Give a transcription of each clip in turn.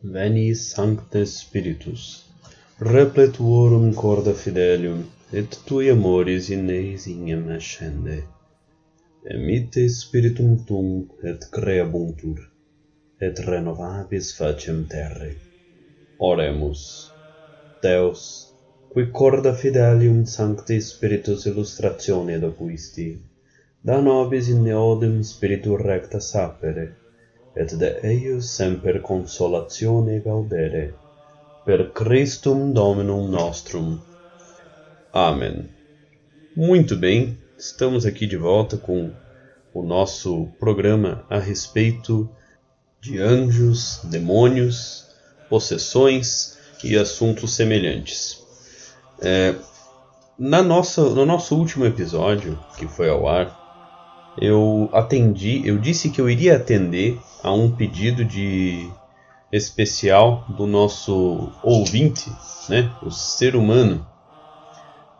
Veni Sancte Spiritus, repletuorum corda fidelium, et tui amores in eis ignem ascende. Emite Spiritum Tum, et creabuntur, et renovabis facem terre. Oremus. Deus, qui corda fidelium Sancti Spiritus illustratione docuisti da nobis in neodem spiritu recta sapere, et de eius semper consolatione gaudere, per Christum Dominum nostrum. Amém. Muito bem, estamos aqui de volta com o nosso programa a respeito de anjos, demônios, possessões e assuntos semelhantes. É, na nossa, no nosso último episódio, que foi ao ar, eu atendi, eu disse que eu iria atender a um pedido de especial do nosso ouvinte, né, o ser humano,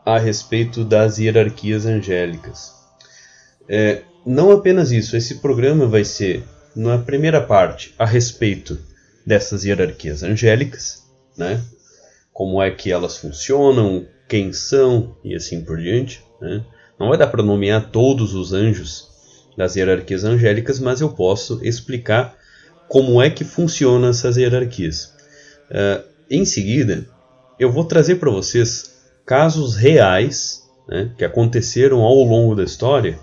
a respeito das hierarquias angélicas. É, não apenas isso, esse programa vai ser, na primeira parte, a respeito dessas hierarquias angélicas, né, como é que elas funcionam, quem são e assim por diante. Né. Não vai dar para nomear todos os anjos das hierarquias angélicas, mas eu posso explicar como é que funcionam essas hierarquias. Uh, em seguida, eu vou trazer para vocês casos reais né, que aconteceram ao longo da história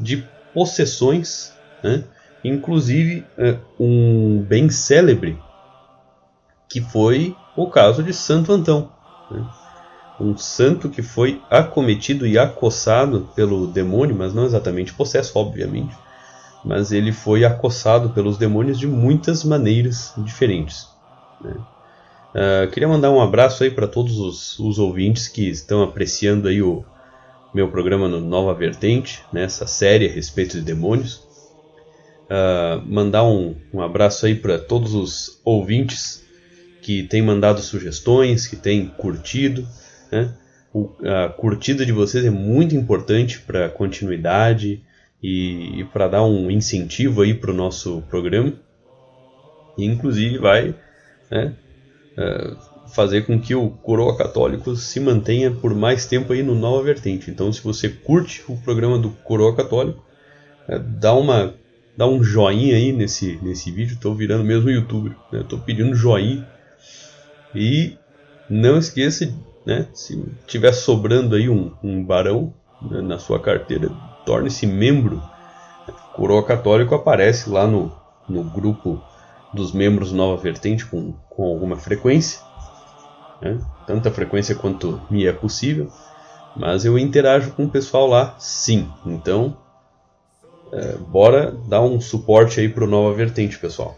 de possessões, né, inclusive uh, um bem célebre que foi o caso de Santo Antão. Né um santo que foi acometido e acossado pelo demônio, mas não exatamente possesso, obviamente, mas ele foi acossado pelos demônios de muitas maneiras diferentes. Né? Uh, queria mandar um abraço aí para todos os, os, ouvintes que estão apreciando aí o meu programa no Nova Vertente, nessa né, série a respeito de demônios. Uh, mandar um, um abraço aí para todos os ouvintes que têm mandado sugestões, que têm curtido, né? O, a curtida de vocês é muito importante para continuidade e, e para dar um incentivo aí para o nosso programa. E, inclusive vai né, uh, fazer com que o Coroa Católico se mantenha por mais tempo aí no Nova Vertente. Então, se você curte o programa do Coroa Católico, uh, dá uma dá um joinha aí nesse, nesse vídeo. Estou virando mesmo youtuber. Estou né? pedindo joinha. E não esqueça né? Se tiver sobrando aí um, um barão né, na sua carteira, torne-se membro. Coroa Católico aparece lá no, no grupo dos membros Nova Vertente com, com alguma frequência, né? tanta frequência quanto me é possível, mas eu interajo com o pessoal lá sim. Então, é, bora dar um suporte aí para o Nova Vertente, pessoal.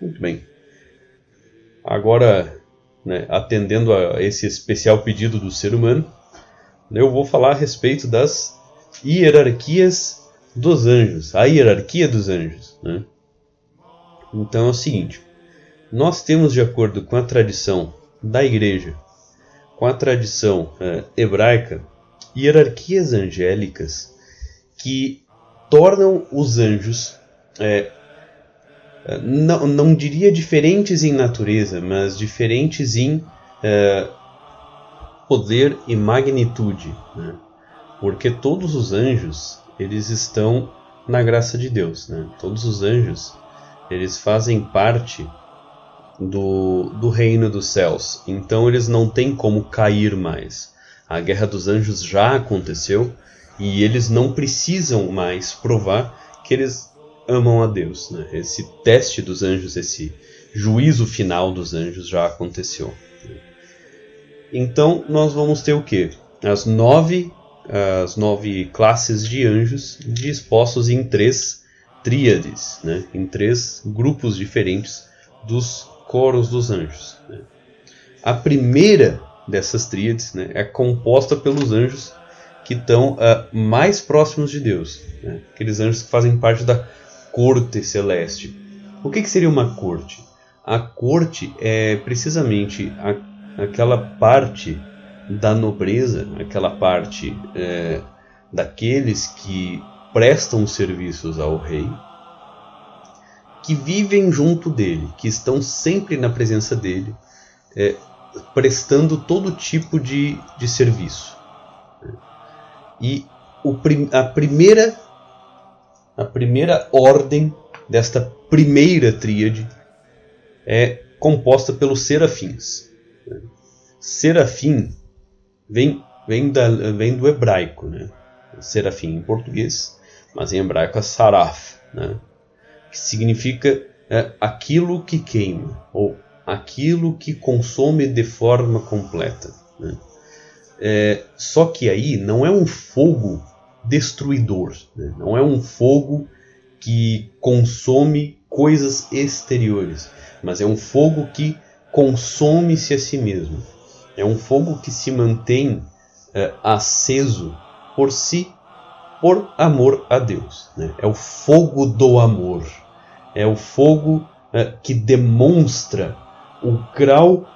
Muito bem. Agora né, atendendo a esse especial pedido do ser humano, eu vou falar a respeito das hierarquias dos anjos, a hierarquia dos anjos. Né? Então é o seguinte: nós temos, de acordo com a tradição da igreja, com a tradição é, hebraica, hierarquias angélicas que tornam os anjos é, não, não diria diferentes em natureza, mas diferentes em uh, poder e magnitude, né? porque todos os anjos eles estão na graça de Deus, né? todos os anjos eles fazem parte do, do reino dos céus, então eles não têm como cair mais. A guerra dos anjos já aconteceu e eles não precisam mais provar que eles amam a Deus. Né? Esse teste dos anjos, esse juízo final dos anjos já aconteceu. Então nós vamos ter o que? As nove, as nove classes de anjos dispostos em três tríades, né? em três grupos diferentes dos coros dos anjos. Né? A primeira dessas tríades né, é composta pelos anjos que estão uh, mais próximos de Deus, né? aqueles anjos que fazem parte da corte celeste. O que, que seria uma corte? A corte é precisamente a, aquela parte da nobreza, aquela parte é, daqueles que prestam serviços ao rei, que vivem junto dele, que estão sempre na presença dele, é, prestando todo tipo de, de serviço. E o, a primeira a primeira ordem desta primeira tríade é composta pelos serafins. Serafim vem, vem, da, vem do hebraico, né? serafim em português, mas em hebraico é saraf, né? que significa é, aquilo que queima, ou aquilo que consome de forma completa. Né? É, só que aí não é um fogo destruidor, né? não é um fogo que consome coisas exteriores, mas é um fogo que consome-se a si mesmo. É um fogo que se mantém é, aceso por si, por amor a Deus. Né? É o fogo do amor. É o fogo é, que demonstra o grau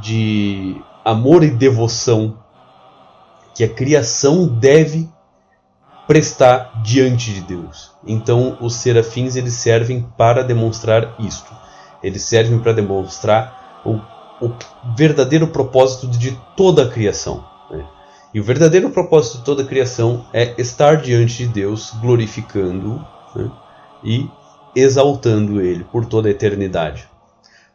de amor e devoção que a criação deve prestar diante de Deus. Então, os serafins eles servem para demonstrar isto. Eles servem para demonstrar o, o verdadeiro propósito de toda a criação. Né? E o verdadeiro propósito de toda a criação é estar diante de Deus, glorificando-o né? e exaltando Ele por toda a eternidade.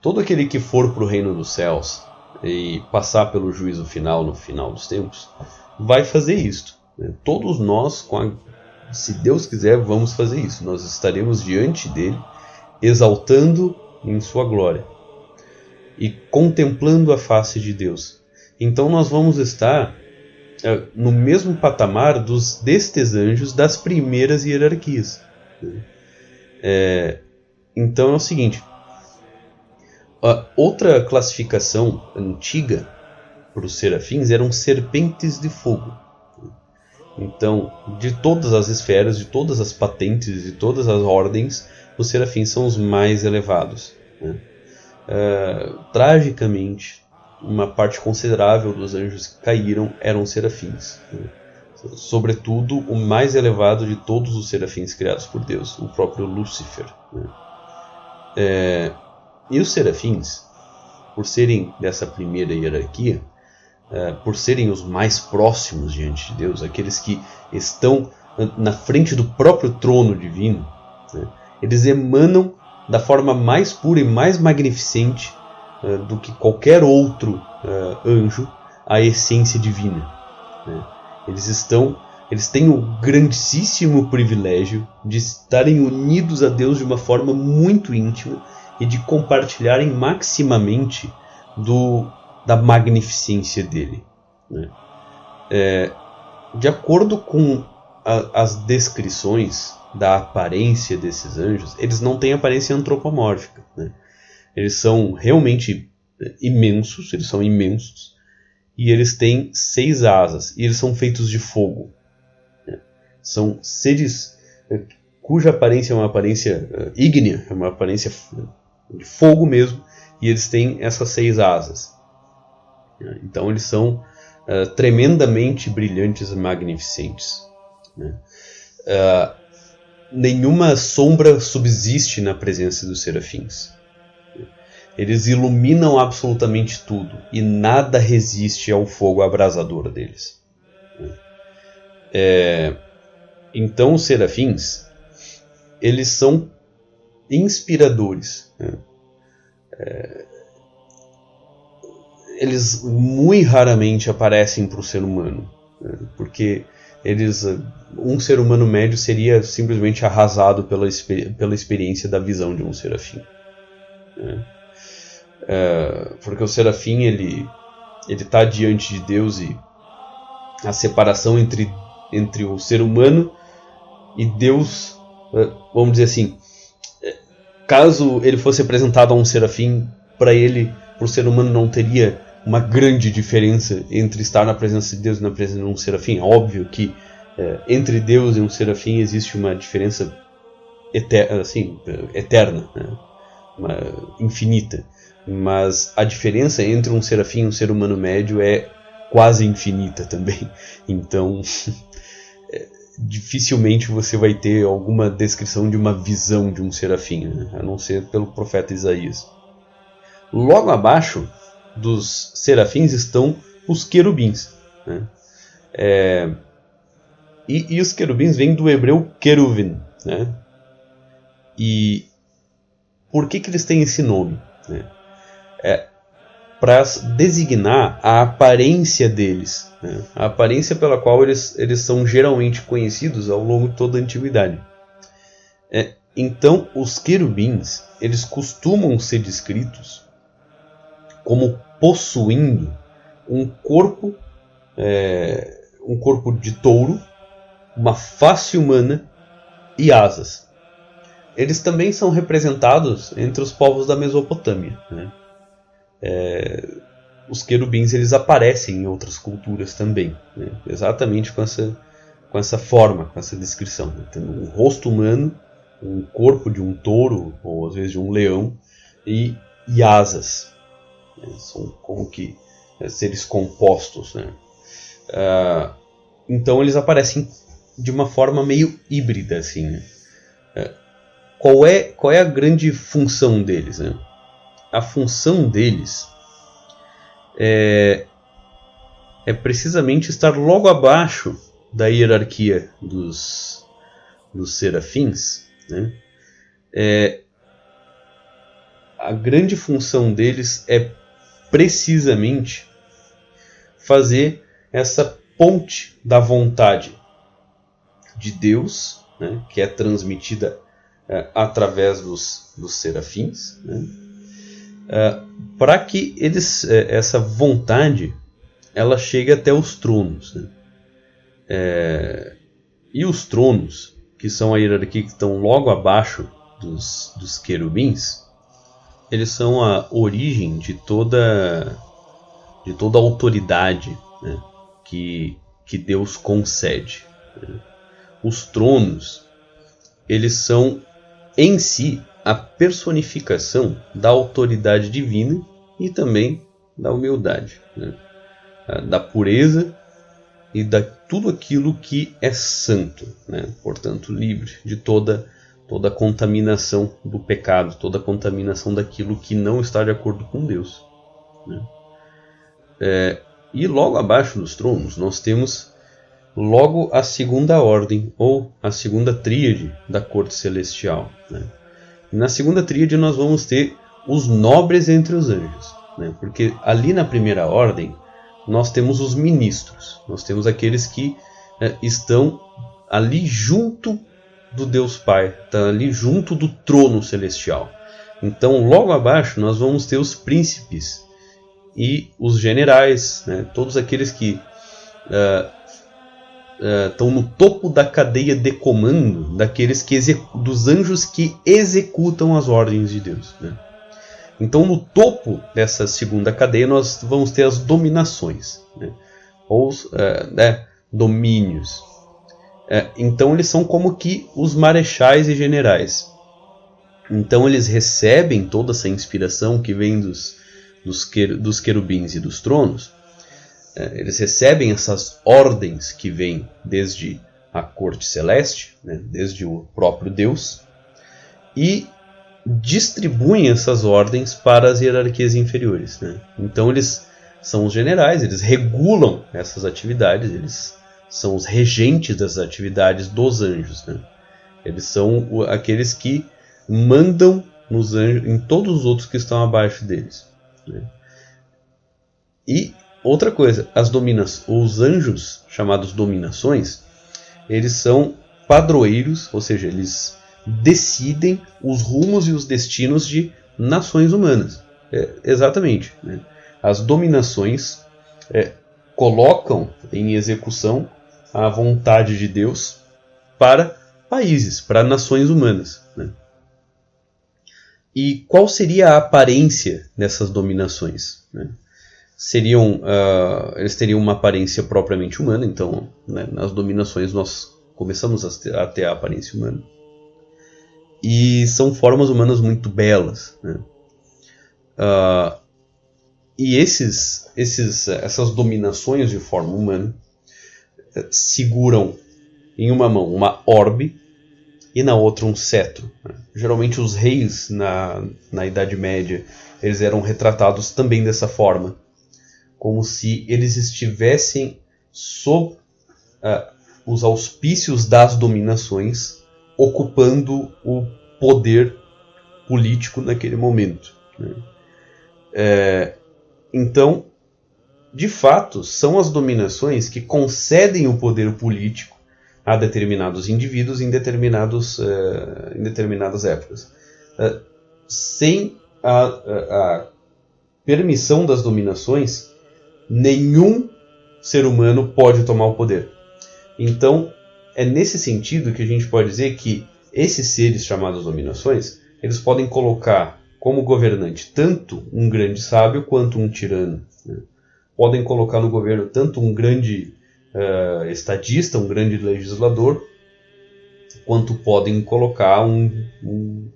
Todo aquele que for para o reino dos céus e passar pelo juízo final no final dos tempos, vai fazer isto. Né? Todos nós, a, se Deus quiser, vamos fazer isso. Nós estaremos diante dele, exaltando em sua glória e contemplando a face de Deus. Então nós vamos estar é, no mesmo patamar dos destes anjos das primeiras hierarquias. É, então é o seguinte: outra classificação antiga para os serafins eram serpentes de fogo. Então, de todas as esferas, de todas as patentes, de todas as ordens, os serafins são os mais elevados. Né? Uh, tragicamente, uma parte considerável dos anjos que caíram eram serafins. Né? Sobretudo, o mais elevado de todos os serafins criados por Deus, o próprio Lúcifer. Né? É, e os serafins, por serem dessa primeira hierarquia, por serem os mais próximos diante de Deus, aqueles que estão na frente do próprio trono divino, né, eles emanam da forma mais pura e mais magnificente uh, do que qualquer outro uh, anjo a essência divina. Né. Eles estão, eles têm o grandíssimo privilégio de estarem unidos a Deus de uma forma muito íntima e de compartilharem maximamente do, da magnificência dele. Né? É, de acordo com a, as descrições da aparência desses anjos, eles não têm aparência antropomórfica. Né? Eles são realmente imensos, eles são imensos, e eles têm seis asas, e eles são feitos de fogo. Né? São seres é, cuja aparência é uma aparência uh, ígnea, é uma aparência de fogo mesmo, e eles têm essas seis asas. Então eles são uh, tremendamente brilhantes e magnificentes. Né? Uh, nenhuma sombra subsiste na presença dos serafins. Eles iluminam absolutamente tudo e nada resiste ao fogo abrasador deles. É, então os serafins eles são inspiradores. Né? Eles muito raramente aparecem para o ser humano, né? porque eles um ser humano médio seria simplesmente arrasado pela, pela experiência da visão de um serafim. Né? É, porque o serafim ele ele está diante de Deus e a separação entre entre o ser humano e Deus, é, vamos dizer assim, é, caso ele fosse apresentado a um serafim, para ele, para o ser humano não teria uma grande diferença entre estar na presença de Deus e na presença de um serafim. É óbvio que é, entre Deus e um serafim existe uma diferença eterna, assim, eterna, né? uma, infinita. Mas a diferença entre um serafim e um ser humano médio é quase infinita também. Então, dificilmente você vai ter alguma descrição de uma visão de um serafim, né? a não ser pelo profeta Isaías. Logo abaixo dos serafins estão os querubins. Né? É, e, e, os querubins vêm do hebreu queruvim. Né? E por que, que eles têm esse nome? Né? É, para designar a aparência deles, né? a aparência pela qual eles, eles são geralmente conhecidos ao longo de toda a antiguidade. É, então, os querubins eles costumam ser descritos como possuindo um corpo, é, um corpo de touro, uma face humana e asas. Eles também são representados entre os povos da Mesopotâmia. Né? É, os querubins eles aparecem em outras culturas também, né? exatamente com essa, com essa forma, com essa descrição. Né? Tendo um rosto humano, um corpo de um touro, ou às vezes de um leão, e, e asas. Né? São como que é, seres compostos. Né? Uh, então eles aparecem de uma forma meio híbrida. Assim, né? uh, qual, é, qual é a grande função deles? Né? A função deles é, é precisamente estar logo abaixo da hierarquia dos, dos serafins. Né? É, a grande função deles é precisamente fazer essa ponte da vontade de Deus, né, que é transmitida é, através dos, dos serafins, né, é, para que eles, é, essa vontade ela chegue até os tronos. Né. É, e os tronos, que são a hierarquia que estão logo abaixo dos, dos querubins, eles são a origem de toda de toda a autoridade né, que, que Deus concede. Né. Os tronos eles são em si a personificação da autoridade divina e também da humildade, né, da pureza e da tudo aquilo que é santo, né, portanto livre de toda toda a contaminação do pecado, toda a contaminação daquilo que não está de acordo com Deus. Né? É, e logo abaixo dos tronos nós temos logo a segunda ordem ou a segunda tríade da corte celestial. Né? Na segunda tríade nós vamos ter os nobres entre os anjos, né? porque ali na primeira ordem nós temos os ministros, nós temos aqueles que é, estão ali junto do Deus Pai, está ali junto do trono celestial. Então, logo abaixo, nós vamos ter os príncipes e os generais, né? todos aqueles que uh, uh, estão no topo da cadeia de comando daqueles que dos anjos que executam as ordens de Deus. Né? Então, no topo dessa segunda cadeia, nós vamos ter as dominações, né? ou uh, domínios. É, então eles são como que os marechais e generais. Então eles recebem toda essa inspiração que vem dos, dos, quer, dos querubins e dos tronos. É, eles recebem essas ordens que vêm desde a corte celeste, né, desde o próprio Deus, e distribuem essas ordens para as hierarquias inferiores. Né? Então eles são os generais, eles regulam essas atividades, eles são os regentes das atividades dos anjos. Né? Eles são aqueles que mandam nos anjos, em todos os outros que estão abaixo deles. Né? E outra coisa, as dominas, os anjos chamados dominações, eles são padroeiros, ou seja, eles decidem os rumos e os destinos de nações humanas. É, exatamente. Né? As dominações é, colocam em execução a vontade de Deus para países, para nações humanas. Né? E qual seria a aparência dessas dominações? Né? Seriam, uh, eles teriam uma aparência propriamente humana, então né, nas dominações nós começamos a ter, a ter, a aparência humana. E são formas humanas muito belas. Né? Uh, e esses, esses, essas dominações de forma humana seguram em uma mão uma orbe e na outra um cetro. Né? Geralmente os reis na, na Idade Média eles eram retratados também dessa forma, como se eles estivessem sob uh, os auspícios das dominações, ocupando o poder político naquele momento. Né? É, então, de fato, são as dominações que concedem o poder político a determinados indivíduos em, determinados, uh, em determinadas épocas. Uh, sem a, a, a, permissão das dominações, nenhum ser humano pode tomar o poder. Então, é nesse sentido que a gente pode dizer que esses seres chamados dominações, eles podem colocar como governante tanto um grande sábio quanto um tirano. Né? Podem colocar no governo tanto um grande uh, estadista, um grande legislador, quanto podem colocar um, um,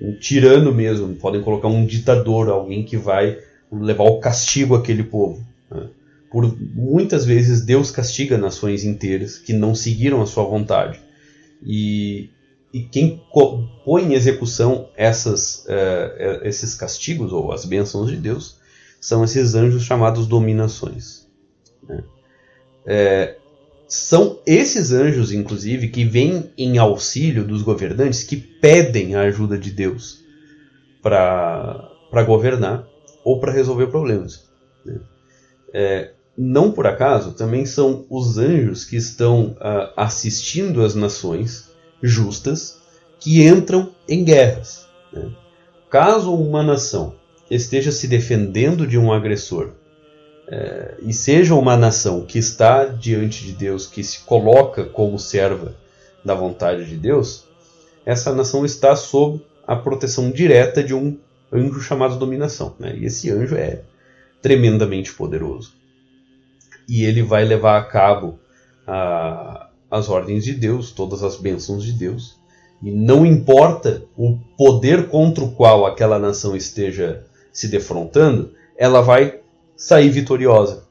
um tirano mesmo, podem colocar um ditador, alguém que vai levar o castigo àquele povo. Né? Por muitas vezes Deus castiga nações inteiras que não seguiram a sua vontade. E, e quem põe em execução essas, uh, esses castigos ou as bênçãos de Deus são esses anjos chamados dominações. Né? É, são esses anjos, inclusive, que vêm em auxílio dos governantes que pedem a ajuda de Deus para governar ou para resolver problemas. Né? É, não por acaso, também são os anjos que estão uh, assistindo as nações justas que entram em guerras. Né? Caso uma nação esteja se defendendo de um agressor é, e seja uma nação que está diante de Deus, que se coloca como serva da vontade de Deus, essa nação está sob a proteção direta de um anjo chamado dominação. Né? E esse anjo é tremendamente poderoso. E ele vai levar a cabo a, as ordens de Deus, todas as bênçãos de Deus. E não importa o poder contra o qual aquela nação esteja se defrontando, ela vai sair vitoriosa,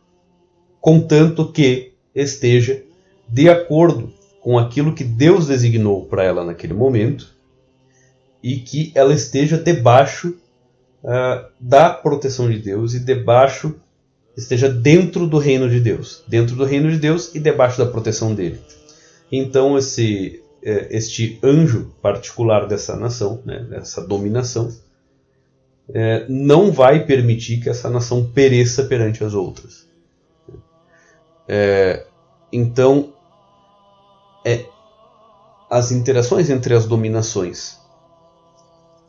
contanto que esteja de acordo com aquilo que Deus designou para ela naquele momento e que ela esteja debaixo uh, da proteção de Deus e debaixo esteja dentro do reino de Deus, dentro do reino de Deus e debaixo da proteção dele. Então esse eh, este anjo particular dessa nação, né, dessa dominação, é, não vai permitir que essa nação pereça perante as outras. É, então, é, as interações entre as dominações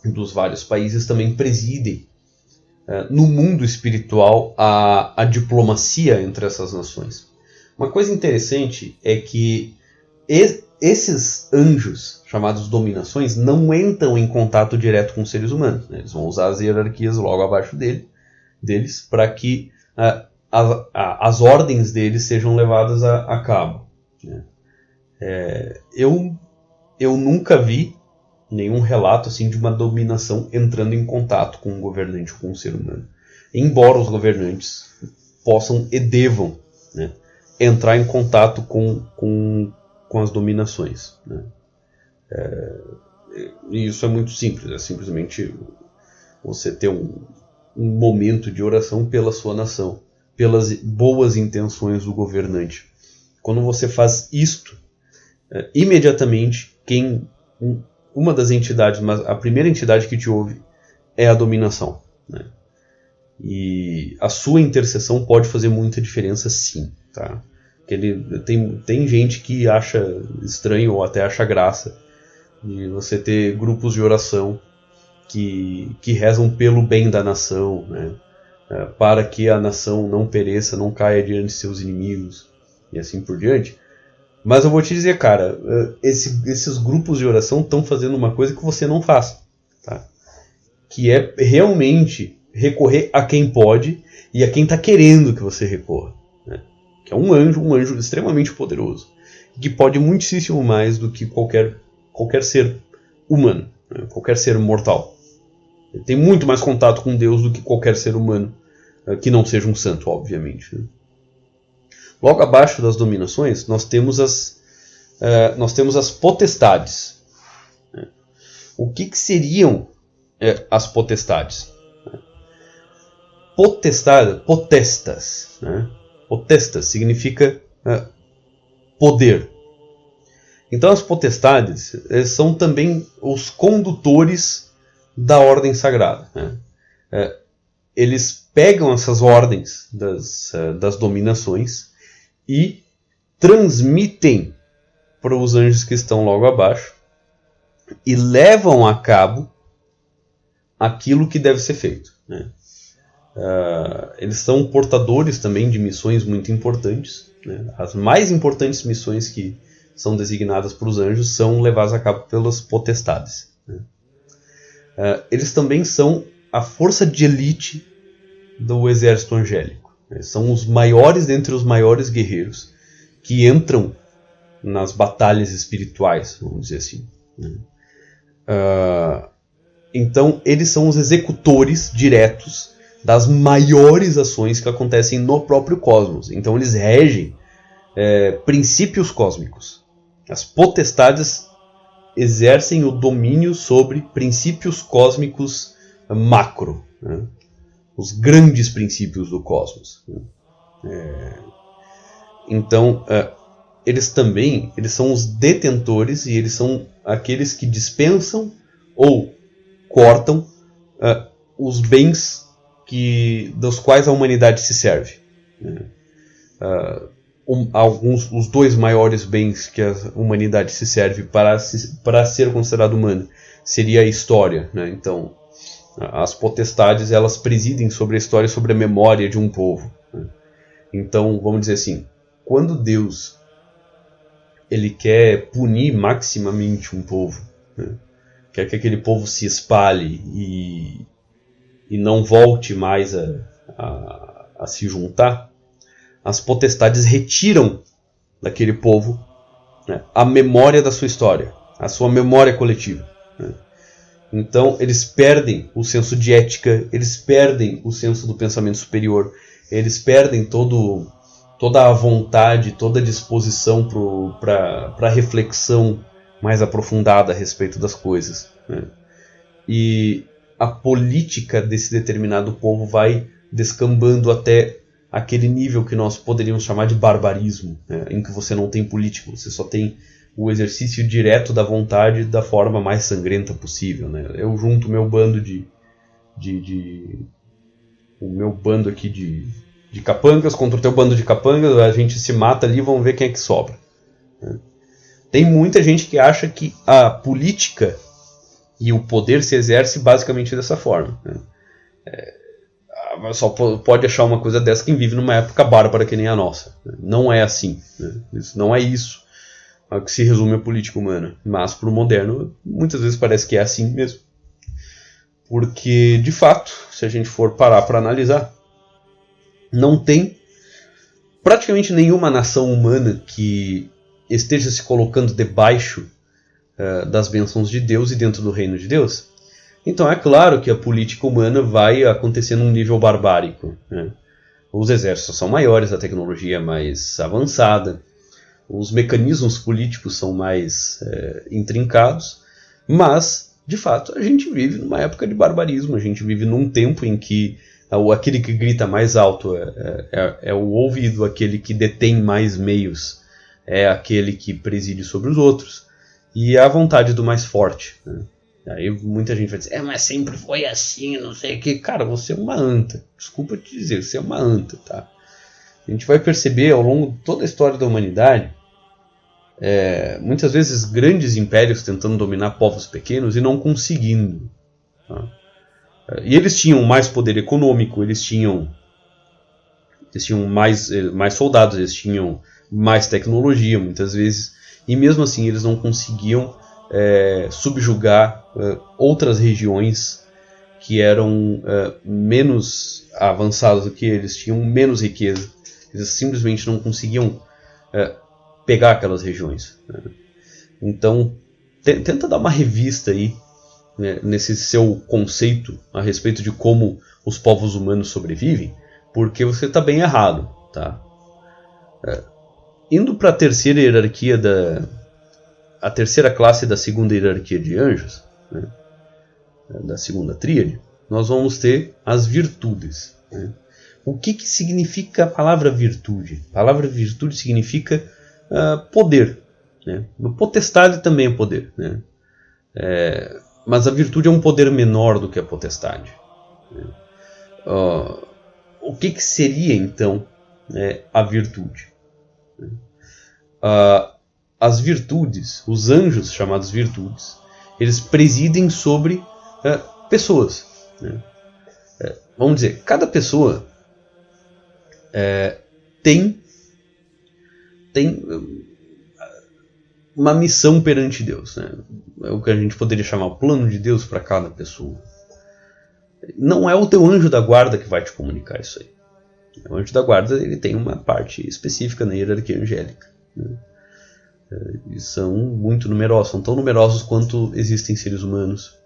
dos vários países também presidem é, no mundo espiritual a, a diplomacia entre essas nações. Uma coisa interessante é que esses anjos, chamados dominações, não entram em contato direto com os seres humanos. Né? Eles vão usar as hierarquias logo abaixo dele, deles para que a, a, as ordens deles sejam levadas a, cabo. Né? É, eu, eu nunca vi nenhum relato assim de uma dominação entrando em contato com um governante com um ser humano. Embora os governantes possam e devam né, entrar em contato com, com com as dominações. Né? É, e isso é muito simples, é simplesmente você ter um, um momento de oração pela sua nação, pelas boas intenções do governante. Quando você faz isto, é, imediatamente quem um, uma das entidades, mas a primeira entidade que te ouve é a dominação. Né? E a sua intercessão pode fazer muita diferença, sim. Tá? Que ele tem, tem gente que acha estranho ou até acha graça de você ter grupos de oração que, que rezam pelo bem da nação, né? É, para que a nação não pereça, não caia diante de seus inimigos e assim por diante. Mas eu vou te dizer, cara, é, esse, esses grupos de oração estão fazendo uma coisa que você não faz, tá? que é realmente recorrer a quem pode e a quem está querendo que você recorra que é um anjo, um anjo extremamente poderoso, que pode muitíssimo mais do que qualquer, qualquer ser humano, né? qualquer ser mortal. Ele tem muito mais contato com Deus do que qualquer ser humano, eh, que não seja um santo, obviamente. Né? Logo abaixo das dominações, nós temos as, uh, nós temos as potestades. O que, que seriam uh, as potestades? Potestade, potestas. Né? Potestas significa uh, poder. Então as potestades são também os condutores da ordem sagrada. Né? eles pegam essas ordens das, das dominações e transmitem para os anjos que estão logo abaixo e levam a cabo aquilo que deve ser feito. Né? Uh, eles são portadores também de missões muito importantes. Né? As mais importantes missões que são designadas para os anjos são levadas a cabo pelas potestades. Né? Uh, eles também são a força de elite do exército angélico. Né? São os maiores dentre os maiores guerreiros que entram nas batalhas espirituais, vamos dizer assim. Uh, então, eles são os executores diretos das maiores ações que acontecem no próprio cosmos. Então, eles regem é, princípios cósmicos. As potestades exercem o domínio sobre princípios cósmicos macro, né? os grandes princípios do cosmos. Né? É, então, uh, eles também eles são os detentores e eles são aqueles que dispensam ou cortam uh, os bens que dos quais a humanidade se serve. Né? Uh, um, alguns os dois maiores bens que a humanidade se serve para, se, para ser considerado humano seria a história. Né? Então, as potestades elas presidem sobre a história, sobre a memória de um povo. Né? Então, vamos dizer assim, quando Deus ele quer punir maximamente um povo, né? quer que aquele povo se espalhe e, e não volte mais a, a, a se juntar, as potestades retiram daquele povo né, a memória da sua história, a sua memória coletiva. Né? Então eles perdem o senso de ética, eles perdem o senso do pensamento superior, eles perdem todo toda a vontade, toda a disposição para reflexão mais aprofundada a respeito das coisas. Né? E a política desse determinado povo vai descambando até aquele nível que nós poderíamos chamar de barbarismo, né? em que você não tem político, você só tem o exercício direto da vontade da forma mais sangrenta possível. Né? Eu junto meu bando de, de, de o meu bando aqui de de capangas contra o teu bando de capangas, a gente se mata ali, vamos ver quem é que sobra. Né? Tem muita gente que acha que a política e o poder se exerce basicamente dessa forma. Né? É, só pode achar uma coisa dessa quem vive numa época bárbara que nem a nossa. Né? Não é assim. Né? Isso não é isso a que se resume a política humana. Mas para o moderno, muitas vezes parece que é assim mesmo. Porque, de fato, se a gente for parar para analisar, não tem praticamente nenhuma nação humana que esteja se colocando debaixo uh, das bênçãos de Deus e dentro do reino de Deus. Então é claro que a política humana vai acontecer num nível barbárico. Né? Os exércitos são maiores, a tecnologia é mais avançada, os mecanismos políticos são mais é, intrincados, mas, de fato, a gente vive numa época de barbarismo, a gente vive num tempo em que aquele que grita mais alto é, é, é, é, o ouvido, aquele que detém mais meios é aquele que preside sobre os outros, e a vontade do mais forte. Né? Aí muita gente vai dizer, é, mas sempre foi assim, não sei o que. Cara, você é uma anta. Desculpa te dizer, você é uma anta, tá? A gente vai perceber ao longo de toda a história da humanidade, é, muitas vezes grandes impérios tentando dominar povos pequenos e não conseguindo. Tá? E eles tinham mais poder econômico, eles tinham, eles tinham mais, eh, mais soldados, eles tinham mais tecnologia muitas vezes, e mesmo assim eles não conseguiam é, subjugar é, outras regiões que eram é, menos avançadas do que eles, tinham menos riqueza. Eles simplesmente não conseguiam pegar aquelas regiões. Né? Então, tenta dar uma revista aí né, nesse seu conceito a respeito de como os povos humanos sobrevivem, porque você está bem errado, tá? É, indo para a terceira hierarquia da, a terceira classe da segunda hierarquia de anjos, né, da segunda tríade, nós vamos ter as virtudes. Né. O que, que significa a palavra virtude? A palavra virtude significa uh, poder. Né? Potestade também é poder. Né? É, mas a virtude é um poder menor do que a potestade. Né? Uh, o que, que, seria então né, a virtude? Uh, as virtudes, os anjos chamados virtudes, eles presidem sobre uh, pessoas. Né? É, vamos dizer, cada pessoa é, tem tem uma missão perante Deus. Né? É o que a gente poderia chamar o plano de Deus para cada pessoa. Não é o teu anjo da guarda que vai te comunicar isso aí. O anjo da guarda ele tem uma parte específica na hierarquia angélica. Né? É, e são muito numerosos, são tão numerosos quanto existem seres humanos.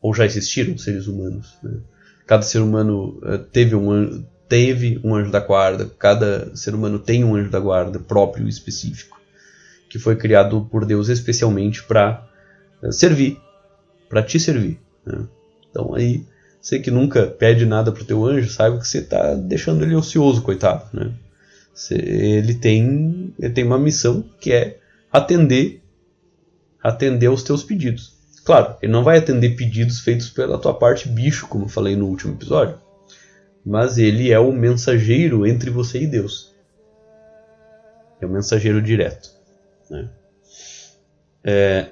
Ou já existiram seres humanos. Né? Cada ser humano é, teve um, anjo, teve um anjo da guarda, cada ser humano tem um anjo da guarda próprio e específico que foi criado por Deus especialmente para eh, servir, para te servir. Né? Então aí, você que nunca pede nada pro teu anjo, saiba que você está deixando ele ocioso, coitado. Né? Você, ele, tem, ele tem uma missão que é atender, atender aos teus pedidos. Claro, ele não vai atender pedidos feitos pela tua parte bicho, como eu falei no último episódio. Mas ele é o mensageiro entre você e Deus. É o mensageiro direto. Né? É,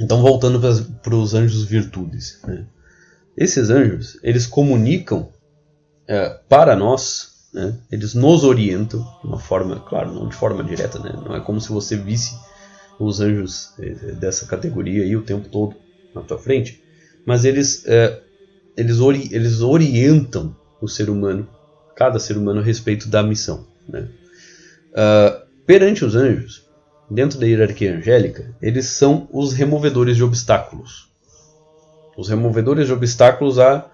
então, voltando para os anjos virtudes. Né? Esses anjos, eles comunicam é, para nós, né? eles nos orientam de uma forma, claro, não de forma direta, né? não é como se você visse os anjos é, dessa categoria aí o tempo todo na tua frente, mas eles, é, eles, ori eles orientam o ser humano, cada ser humano a respeito da missão. Né? Uh, perante os anjos, dentro da hierarquia angélica, eles são os removedores de obstáculos. Os removedores de obstáculos a,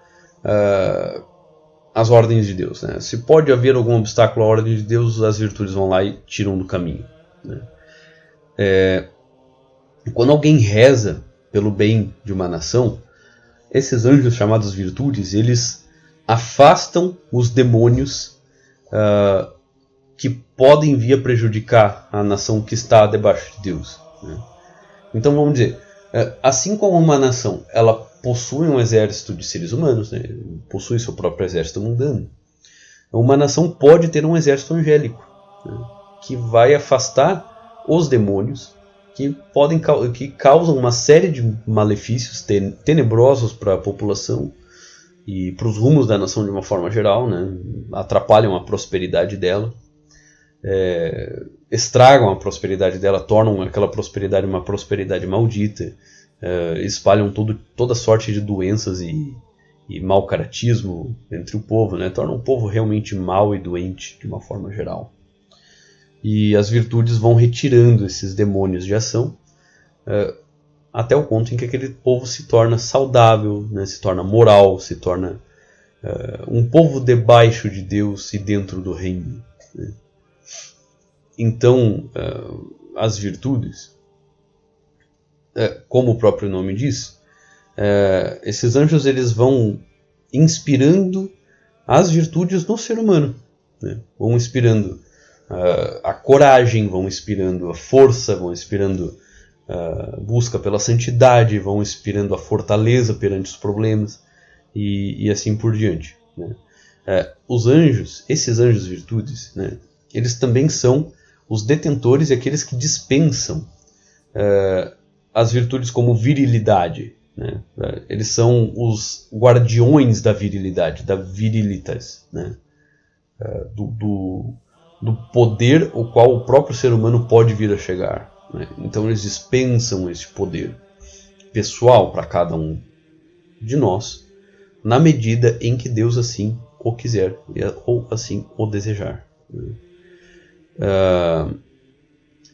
as ordens de Deus. Né? Se pode haver algum obstáculo à ordem de Deus, as virtudes vão lá e tiram do caminho. Né? É, quando alguém reza pelo bem de uma nação, esses anjos chamados virtudes, eles afastam os demônios uh, que podem vir a prejudicar a nação que está debaixo de Deus. Né? Então vamos dizer, é, assim como uma nação ela possui um exército de seres humanos, né? possui seu próprio exército mundano, uma nação pode ter um exército angélico né? que vai afastar os demônios que podem que causam uma série de malefícios tenebrosos para a população e para os rumos da nação de uma forma geral, né? atrapalham a prosperidade dela é, estragam a prosperidade dela, tornam aquela prosperidade uma prosperidade maldita, é, espalham todo, toda sorte de doenças e, e mau caratismo entre o povo, né? tornam o povo realmente mau e doente de uma forma geral. E as virtudes vão retirando esses demônios de ação é, até o ponto em que aquele povo se torna saudável, né? se torna moral, se torna é, um povo debaixo de Deus e dentro do reino. Né? Então, uh, as virtudes, uh, como o próprio nome diz, uh, esses anjos eles vão inspirando as virtudes no ser humano, né? vão inspirando a coragem, vão inspirando a força, vão inspirando a busca pela santidade, vão inspirando a fortaleza perante os problemas e, e assim por diante. Né? os anjos, esses anjos virtudes, né? eles também são os detentores e aqueles que dispensam uh, as virtudes como virilidade. Né? Eles são os guardiões da virilidade, da virilitas, né? Uh, do, do, do, poder o qual o próprio ser humano pode vir a chegar. Né? Então eles dispensam esse poder pessoal para cada um de nós, na medida em que Deus assim o quiser ou assim o desejar. Uh,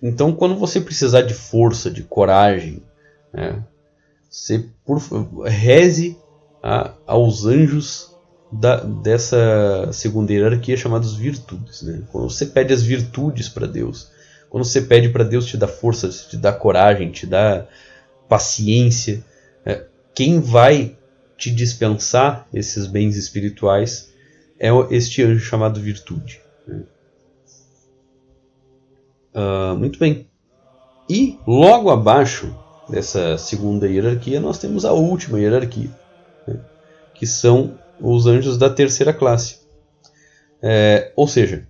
então, quando você precisar de força, de coragem, né, você por, reze a, aos anjos da, dessa segunda hierarquia chamados virtudes. Né? Quando você pede as virtudes para Deus, Quando você pede para Deus te dar força, te dar coragem, te dar paciência, é, quem vai te dispensar esses bens espirituais é este anjo chamado virtude. Uh, muito bem. E logo abaixo dessa segunda hierarquia, nós temos a última hierarquia, né? que são os anjos da terceira classe. É, ou seja,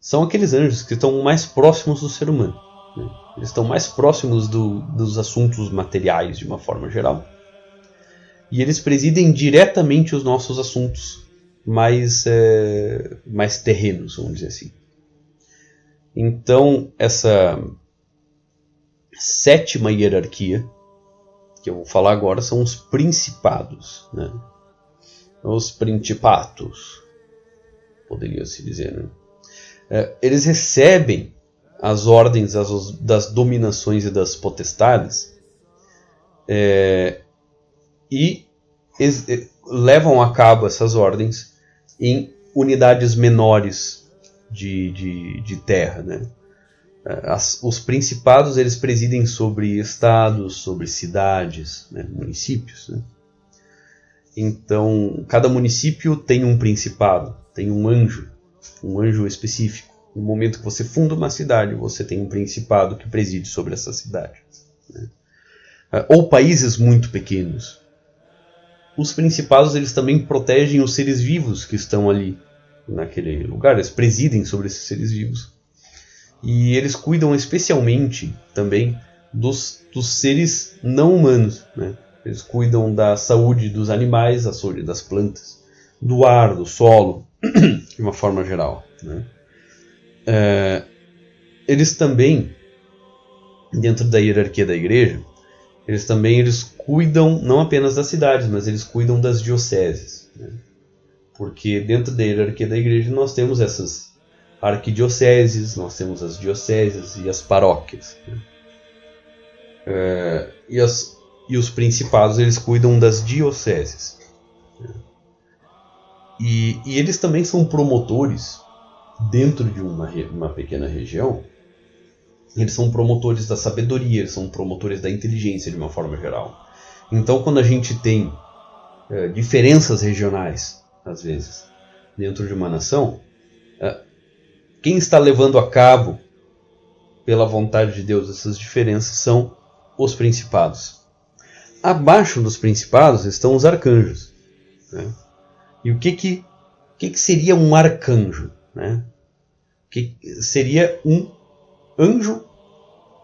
são aqueles anjos que estão mais próximos do ser humano. Né? Eles estão mais próximos do, dos assuntos materiais, de uma forma geral. E eles presidem diretamente os nossos assuntos mais, é, mais terrenos, vamos dizer assim. Então, essa sétima hierarquia, que eu vou falar agora, são os principados. Né? Os principatos, poderia se dizer. Né? É, eles recebem as ordens das, das, dominações e das potestades é, e levam a cabo essas ordens em unidades menores de, de, de terra. Né? As, os principados eles presidem sobre estados, sobre cidades, né? municípios. Né? Então, cada município tem um principado, tem um anjo, um anjo específico. No momento que você funda uma cidade, você tem um principado que preside sobre essa cidade. Né? Ou países muito pequenos. Os principados eles também protegem os seres vivos que estão ali naquele lugar, eles presidem sobre esses seres vivos. E eles cuidam especialmente também dos, dos seres não humanos. Né? Eles cuidam da saúde dos animais, da saúde das plantas, do ar, do solo, de uma forma geral. Né? É, eles também, dentro da hierarquia da igreja, eles também eles cuidam não apenas das cidades, mas eles cuidam das dioceses. Né? Porque dentro da hierarquia da igreja nós temos essas arquidioceses, nós temos as dioceses e as paróquias. Né? É, e, as, e os principados eles cuidam das dioceses. Né? E, e eles também são promotores dentro de uma, uma pequena região, eles são promotores da sabedoria, são promotores da inteligência de uma forma geral. Então, quando a gente tem é, diferenças regionais, às vezes, dentro de uma nação, é, quem está levando a cabo, pela vontade de Deus, essas diferenças são os principados. Abaixo dos principados estão os arcanjos. Né? E o que, que, que, que seria um arcanjo? Né? Que seria um anjo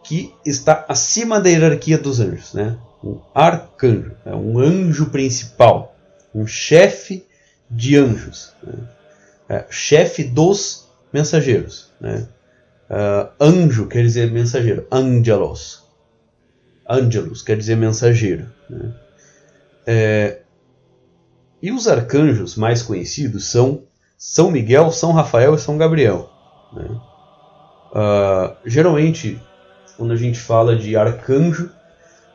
que está acima da hierarquia dos anjos. Né? Um arcanjo, é um anjo principal, um chefe de anjos, né? é, chefe dos mensageiros. Né? Uh, anjo quer dizer mensageiro, angelos. Angelus quer dizer mensageiro. Né? É, e os arcanjos mais conhecidos são São Miguel, São Rafael e São Gabriel. Né? Uh, geralmente, quando a gente fala de arcanjo,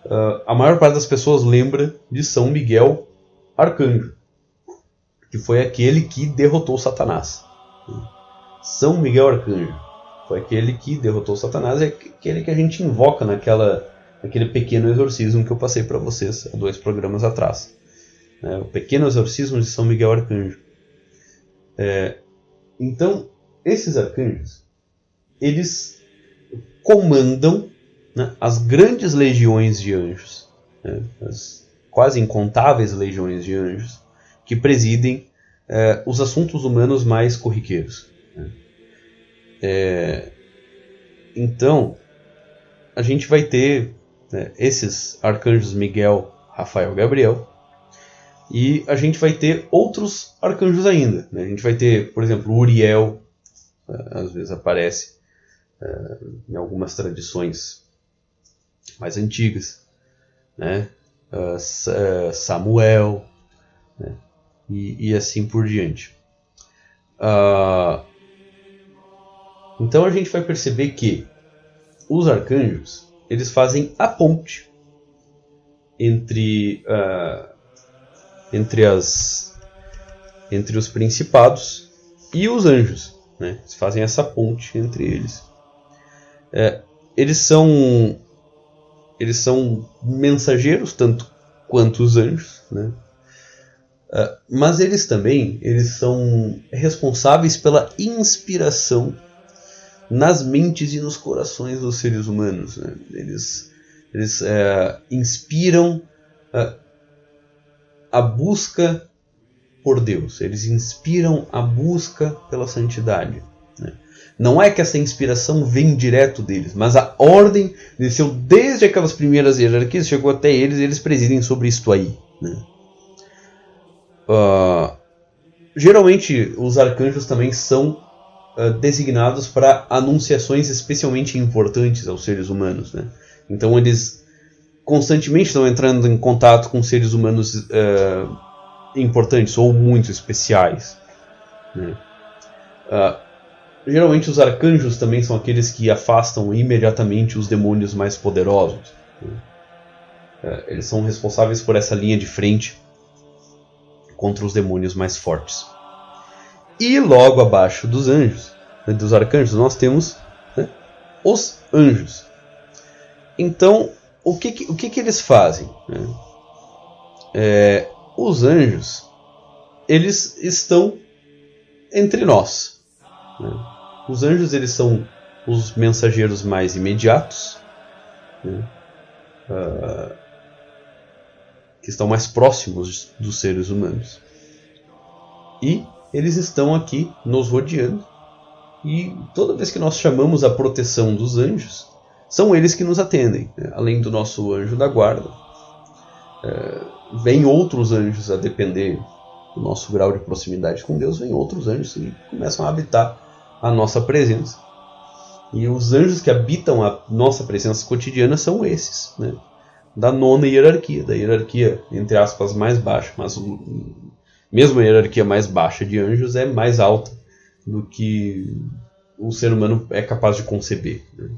uh, a maior parte das pessoas lembra de São Miguel Arcanjo, que foi aquele que derrotou Satanás. São Miguel Arcanjo foi aquele que derrotou Satanás, é aquele que a gente invoca naquela, naquele pequeno exorcismo que eu passei para vocês há dois programas atrás. É, o pequeno exorcismo de São Miguel Arcanjo. É, então, esses arcanjos, eles comandam né, as grandes legiões de anjos, né, as quase incontáveis legiões de anjos, que presidem é, os assuntos humanos mais corriqueiros. Né. É, então, a gente vai ter né, esses arcanjos Miguel, Rafael, Gabriel, e a gente vai ter outros arcanjos ainda. Né? A gente vai ter, por exemplo, Uriel, é, às vezes aparece em algumas tradições mais antigas, né? Samuel, né? E, e, assim por diante. Uh, então a gente vai perceber que os arcanjos eles fazem a ponte entre uh, entre as entre os principados e os anjos, né? Eles fazem essa ponte entre eles. é, eles são eles são mensageiros tanto quanto os anjos, né? Uh, mas eles também eles são responsáveis pela inspiração nas mentes e nos corações dos seres humanos. Né? Eles, eles uh, inspiram uh, a busca por Deus, eles inspiram a busca pela santidade. Né? Não é que essa inspiração vem direto deles, mas a ordem desceu desde aquelas primeiras hierarquias, chegou até eles e eles presidem sobre isto aí. Né? Uh, geralmente os arcanjos também são uh, designados para anunciações especialmente importantes aos seres humanos. Né? Então eles constantemente estão entrando em contato com seres humanos uh, importantes ou muito especiais. Né? geralmente os arcanjos também são aqueles que afastam imediatamente os demônios mais poderosos. Né? eles são responsáveis por essa linha de frente contra os demônios mais fortes. E logo abaixo dos anjos, né, dos arcanjos, nós temos né, os anjos. Então, o que, que o que, que eles fazem? Né? É, os anjos, eles estão entre nós. Né? Os anjos, eles são os mensageiros mais imediatos. Uh, que estão mais próximos dos seres humanos. E eles estão aqui nos rodeando. E toda vez que nós chamamos a proteção dos anjos, são eles que nos atendem, né? além do nosso anjo da guarda. É, vem outros anjos a depender do nosso grau de proximidade com Deus, vem outros anjos que começam a habitar a nossa presença. E os anjos que habitam a nossa presença cotidiana são esses, né? Da nona hierarquia, da hierarquia, entre aspas, mais baixa, mas mesmo a hierarquia mais baixa de anjos é mais alta do que o ser humano é capaz de conceber. Né?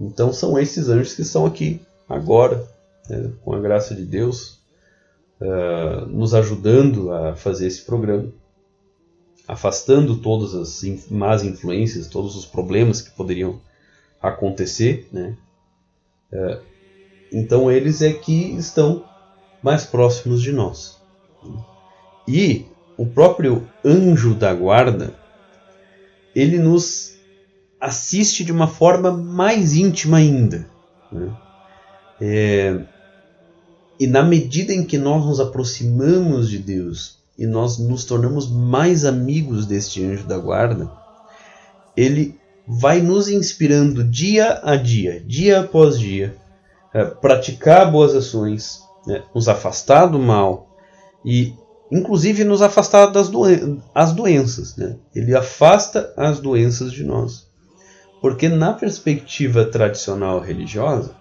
Então são esses anjos que estão aqui agora, né, com a graça de Deus, uh, nos ajudando a fazer esse programa, afastando todas as más influências, todos os problemas que poderiam acontecer, né? Uh, então eles é que estão mais próximos de nós. E o próprio anjo da guarda, ele nos assiste de uma forma mais íntima ainda. Né? É, e na medida em que nós nos aproximamos de Deus e nós nos tornamos mais amigos deste anjo da guarda, ele vai nos inspirando dia a dia, dia após dia, é, praticar boas ações, né, nos afastar do mal e, inclusive, nos afastar das doen as doenças. Né? Ele afasta as doenças de nós. Porque, na perspectiva tradicional religiosa,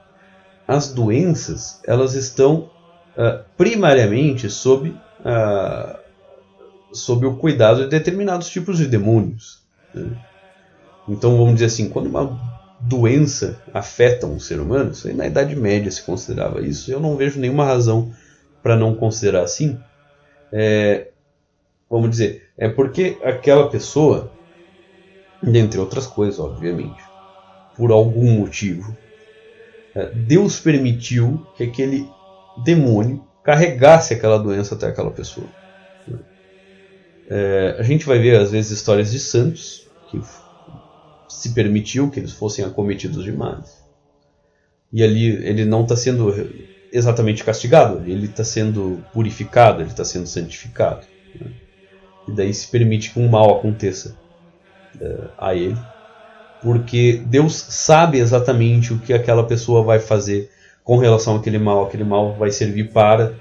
as doenças elas estão uh, primariamente sob, uh, sob o cuidado de determinados tipos de demônios. Né? Então, vamos dizer assim, quando uma doença afeta um ser humano, isso aí na Idade Média se considerava isso, eu não vejo nenhuma razão para não considerar assim. É, vamos dizer, é porque aquela pessoa, dentre outras coisas, obviamente, por algum motivo, é, Deus permitiu que aquele demônio carregasse aquela doença até aquela pessoa. É, a gente vai ver às vezes histórias de santos que se permitiu que eles fossem acometidos de males. E ali ele não está sendo exatamente castigado, ele está sendo purificado, ele está sendo santificado. Né? E daí se permite que um mal aconteça uh, a ele, porque Deus sabe exatamente o que aquela pessoa vai fazer com relação àquele mal. Aquele mal vai servir para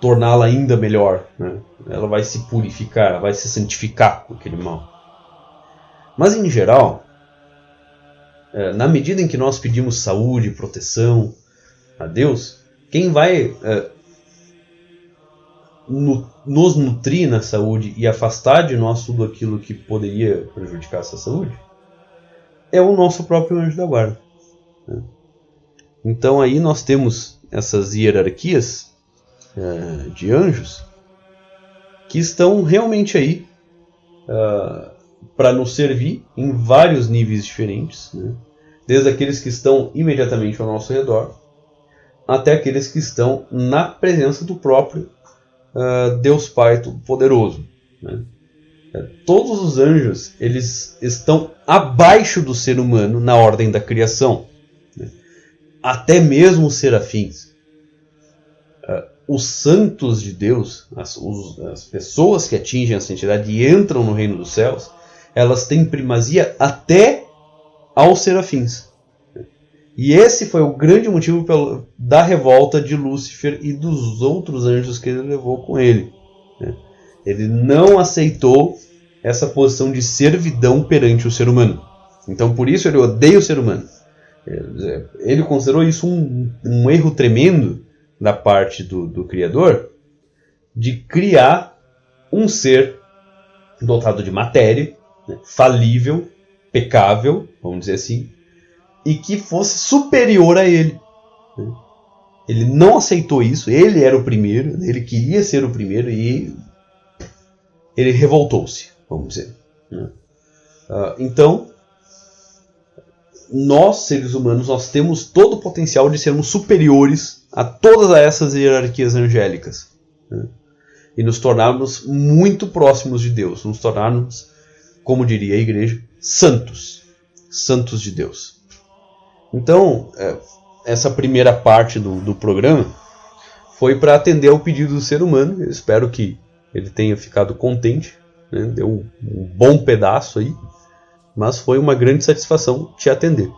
torná-la ainda melhor. Né? Ela vai se purificar, vai se santificar com aquele mal. Mas em geral, é, na medida em que nós pedimos saúde, proteção a Deus, quem vai é, nos nutrir na saúde e afastar de nós tudo aquilo que poderia prejudicar essa saúde é o nosso próprio anjo da guarda. Né? Então aí nós temos essas hierarquias é, de anjos que estão realmente aí uh, para nos servir em vários níveis diferentes, né? desde aqueles que estão imediatamente ao nosso redor até aqueles que estão na presença do próprio uh, Deus Pai Todo-Poderoso. Né? É, todos os anjos eles estão abaixo do ser humano na ordem da criação, né? até mesmo os serafins. Uh, os santos de Deus, as, os, as pessoas que atingem a santidade e entram no reino dos céus, elas têm primazia até aos serafins. E esse foi o grande motivo pelo, da revolta de Lúcifer e dos outros anjos que ele levou com ele. Né? Ele não aceitou essa posição de servidão perante o ser humano. Então por isso ele odeia o ser humano. Ele considerou isso um, um erro tremendo da parte do, do Criador de criar um ser dotado de matéria falível, pecável, vamos dizer assim, e que fosse superior a ele. Ele não aceitou isso, ele era o primeiro, ele queria ser o primeiro e ele revoltou-se, vamos dizer. Né. Uh, então, nós, seres humanos, nós temos todo o potencial de sermos superiores a todas essas hierarquias angélicas. Né? E nos tornarmos muito próximos de Deus, nos tornarmos como diria a igreja, santos. Santos de Deus. Então, é, essa primeira parte do, do programa foi para atender ao pedido do ser humano. Eu espero que ele tenha ficado contente. Né? Deu um, bom pedaço aí. Mas foi uma grande satisfação te atender.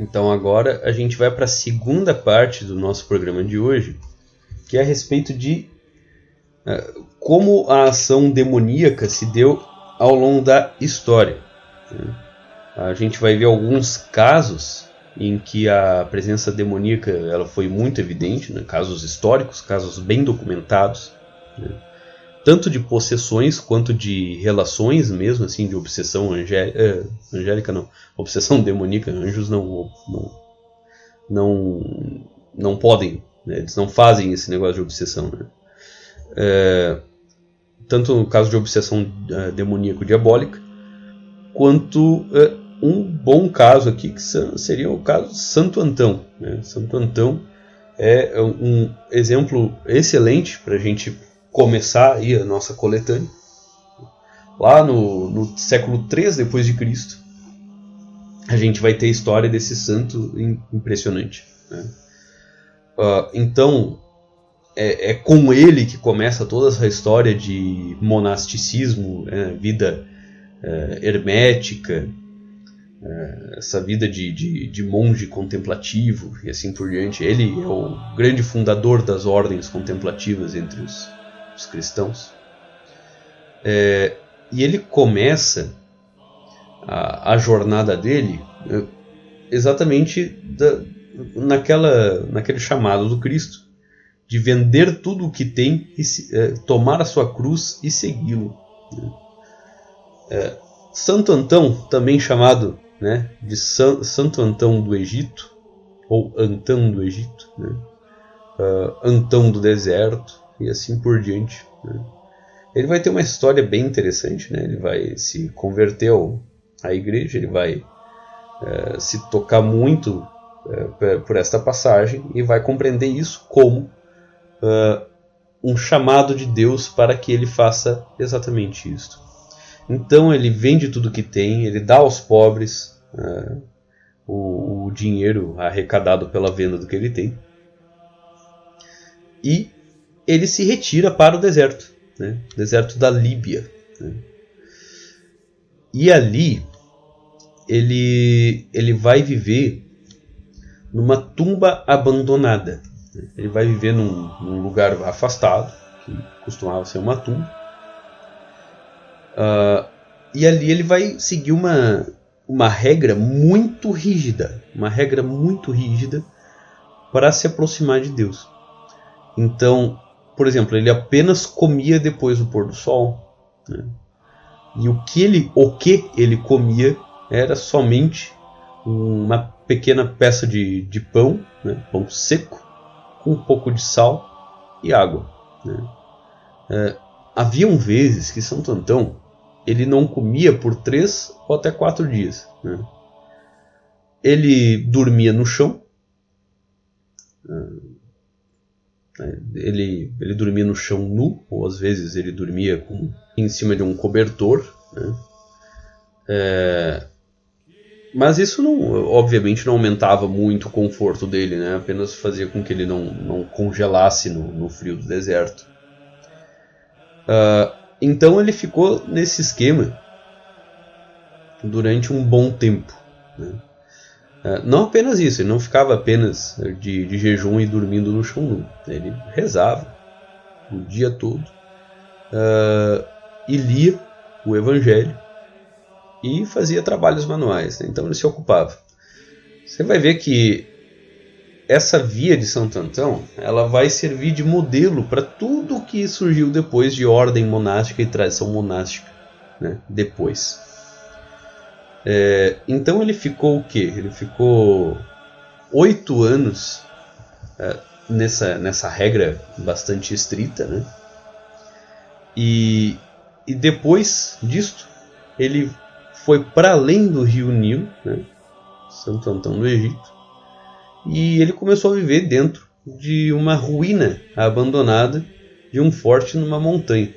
Então agora a gente vai para a segunda parte do nosso programa de hoje, que é a respeito de uh, como a ação demoníaca se deu ao longo da história. Né? A gente vai ver alguns casos em que a presença demoníaca ela foi muito evidente, né? casos históricos, casos bem documentados, né? tanto de possessões quanto de relações mesmo, assim, de obsessão angélica, eh, angélica não, obsessão demoníaca, anjos não, não, não, não podem, né? eles não fazem esse negócio de obsessão, né? É, tanto no caso de obsessão uh, demoníaco-diabólica, quanto uh, um bom caso aqui, que seria o caso de Santo Antão. Né? Santo Antão é um exemplo excelente para a gente começar aí a nossa coletânea. Lá no, no século III depois de Cristo, a gente vai ter a história desse santo impressionante. Né? Uh, então, é, é, com ele que começa toda essa história de monasticismo, né, vida é, hermética, é, essa vida de, de, de, monge contemplativo e assim por diante. Ele é o grande fundador das ordens contemplativas entre os, os cristãos. É, e ele começa a, a jornada dele é, exatamente da, naquela, naquele chamado do Cristo de vender tudo o que tem, e é, tomar a sua cruz e segui-lo. Né? É, Santo Antão, também chamado né, de San, Santo Antão do Egito, ou Antão do Egito, né? uh, Antão do deserto, e assim por diante. Né? Ele vai ter uma história bem interessante, né? ele vai se converter à igreja, ele vai uh, se tocar muito uh, por esta passagem e vai compreender isso como uh, um chamado de Deus para que ele faça exatamente isto. Então ele vende tudo que tem, ele dá aos pobres uh, o, o, dinheiro arrecadado pela venda do que ele tem e ele se retira para o deserto, né? deserto da Líbia. Né? E ali ele, ele vai viver numa tumba abandonada. Ele vai viver num, num lugar afastado, que costumava ser uma tumba. Uh, e ali ele vai seguir uma, uma regra muito rígida, uma regra muito rígida para se aproximar de Deus. Então, por exemplo, ele apenas comia depois do pôr do sol. Né? E o que ele, o que ele comia era somente uma pequena peça de, de pão, né? pão seco, com um pouco de sal e água. Né? É, haviam vezes que Santo Antão ele não comia por três ou até quatro dias. Né? Ele dormia no chão. Ele, ele dormia no chão nu, ou às vezes ele dormia com, em cima de um cobertor. Né? É, mas isso não, obviamente não aumentava muito o conforto dele, né? apenas fazia com que ele não, não congelasse no, no frio do deserto. Uh, então ele ficou nesse esquema durante um bom tempo. Né? Uh, não apenas isso, ele não ficava apenas de, de jejum e dormindo no chão. Ele rezava o dia todo uh, e lia o Evangelho e fazia trabalhos manuais. Né? Então ele se ocupava. Você vai ver que essa via de Santo Antão ela vai servir de modelo para tudo que surgiu depois de ordem monástica e tradição monástica, né? depois. É, então ele ficou o quê? Ele ficou oito anos é, nessa, nessa regra bastante estrita, né? E, e depois disto ele foi para além do rio Nilo, né? Santo Antão do Egito, e ele começou a viver dentro de uma ruína abandonada de um forte numa montanha.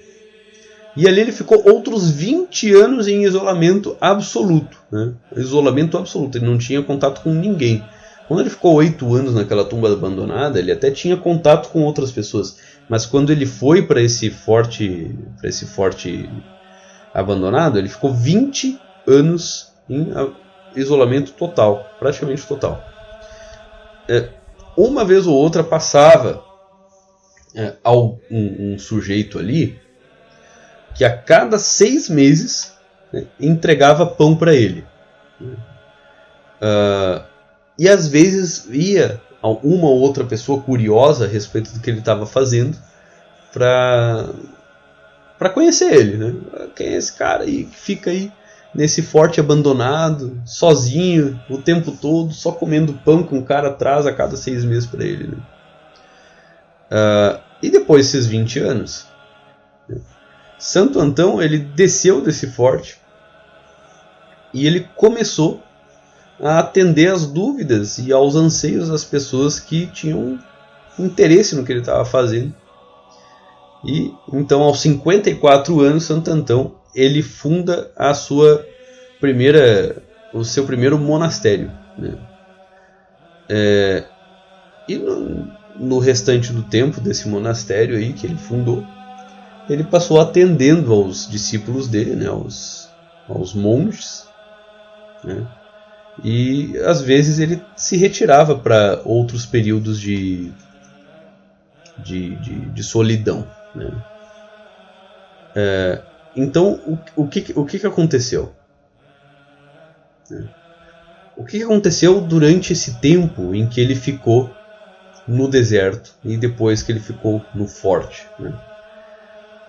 E ali ele ficou outros 20 anos em isolamento absoluto. Né? Isolamento absoluto, ele não tinha contato com ninguém. Quando ele ficou oito anos naquela tumba abandonada, ele até tinha contato com outras pessoas. Mas quando ele foi para esse forte, para esse forte abandonado, ele ficou 20 anos em isolamento total, praticamente total. É, uma vez ou outra passava é, um, um, sujeito ali que a cada seis meses né, entregava pão para ele. Uh, e às vezes ia uma ou outra pessoa curiosa a respeito do que ele estava fazendo para para conhecer ele, né? Quem é esse cara aí que fica aí nesse forte abandonado, sozinho, o tempo todo, só comendo pão que um cara traz a cada seis meses para ele. Né? Uh, e depois desses 20 anos, né? Santo Antão ele desceu desse forte e ele começou a atender às dúvidas e aos anseios das pessoas que tinham interesse no que ele estava fazendo. E então, aos 54 anos, Santo Antão ele funda a sua primeira, o seu primeiro monastério. Né? É, e no, no, restante do tempo desse monastério aí que ele fundou, ele passou atendendo aos discípulos dele, né, aos, aos monges, né? e às vezes ele se retirava para outros períodos de, de, de, de solidão. Né? É, então, o, o, que, o que, que aconteceu? É. O que aconteceu durante esse tempo em que ele ficou no deserto e depois que ele ficou no forte? Né?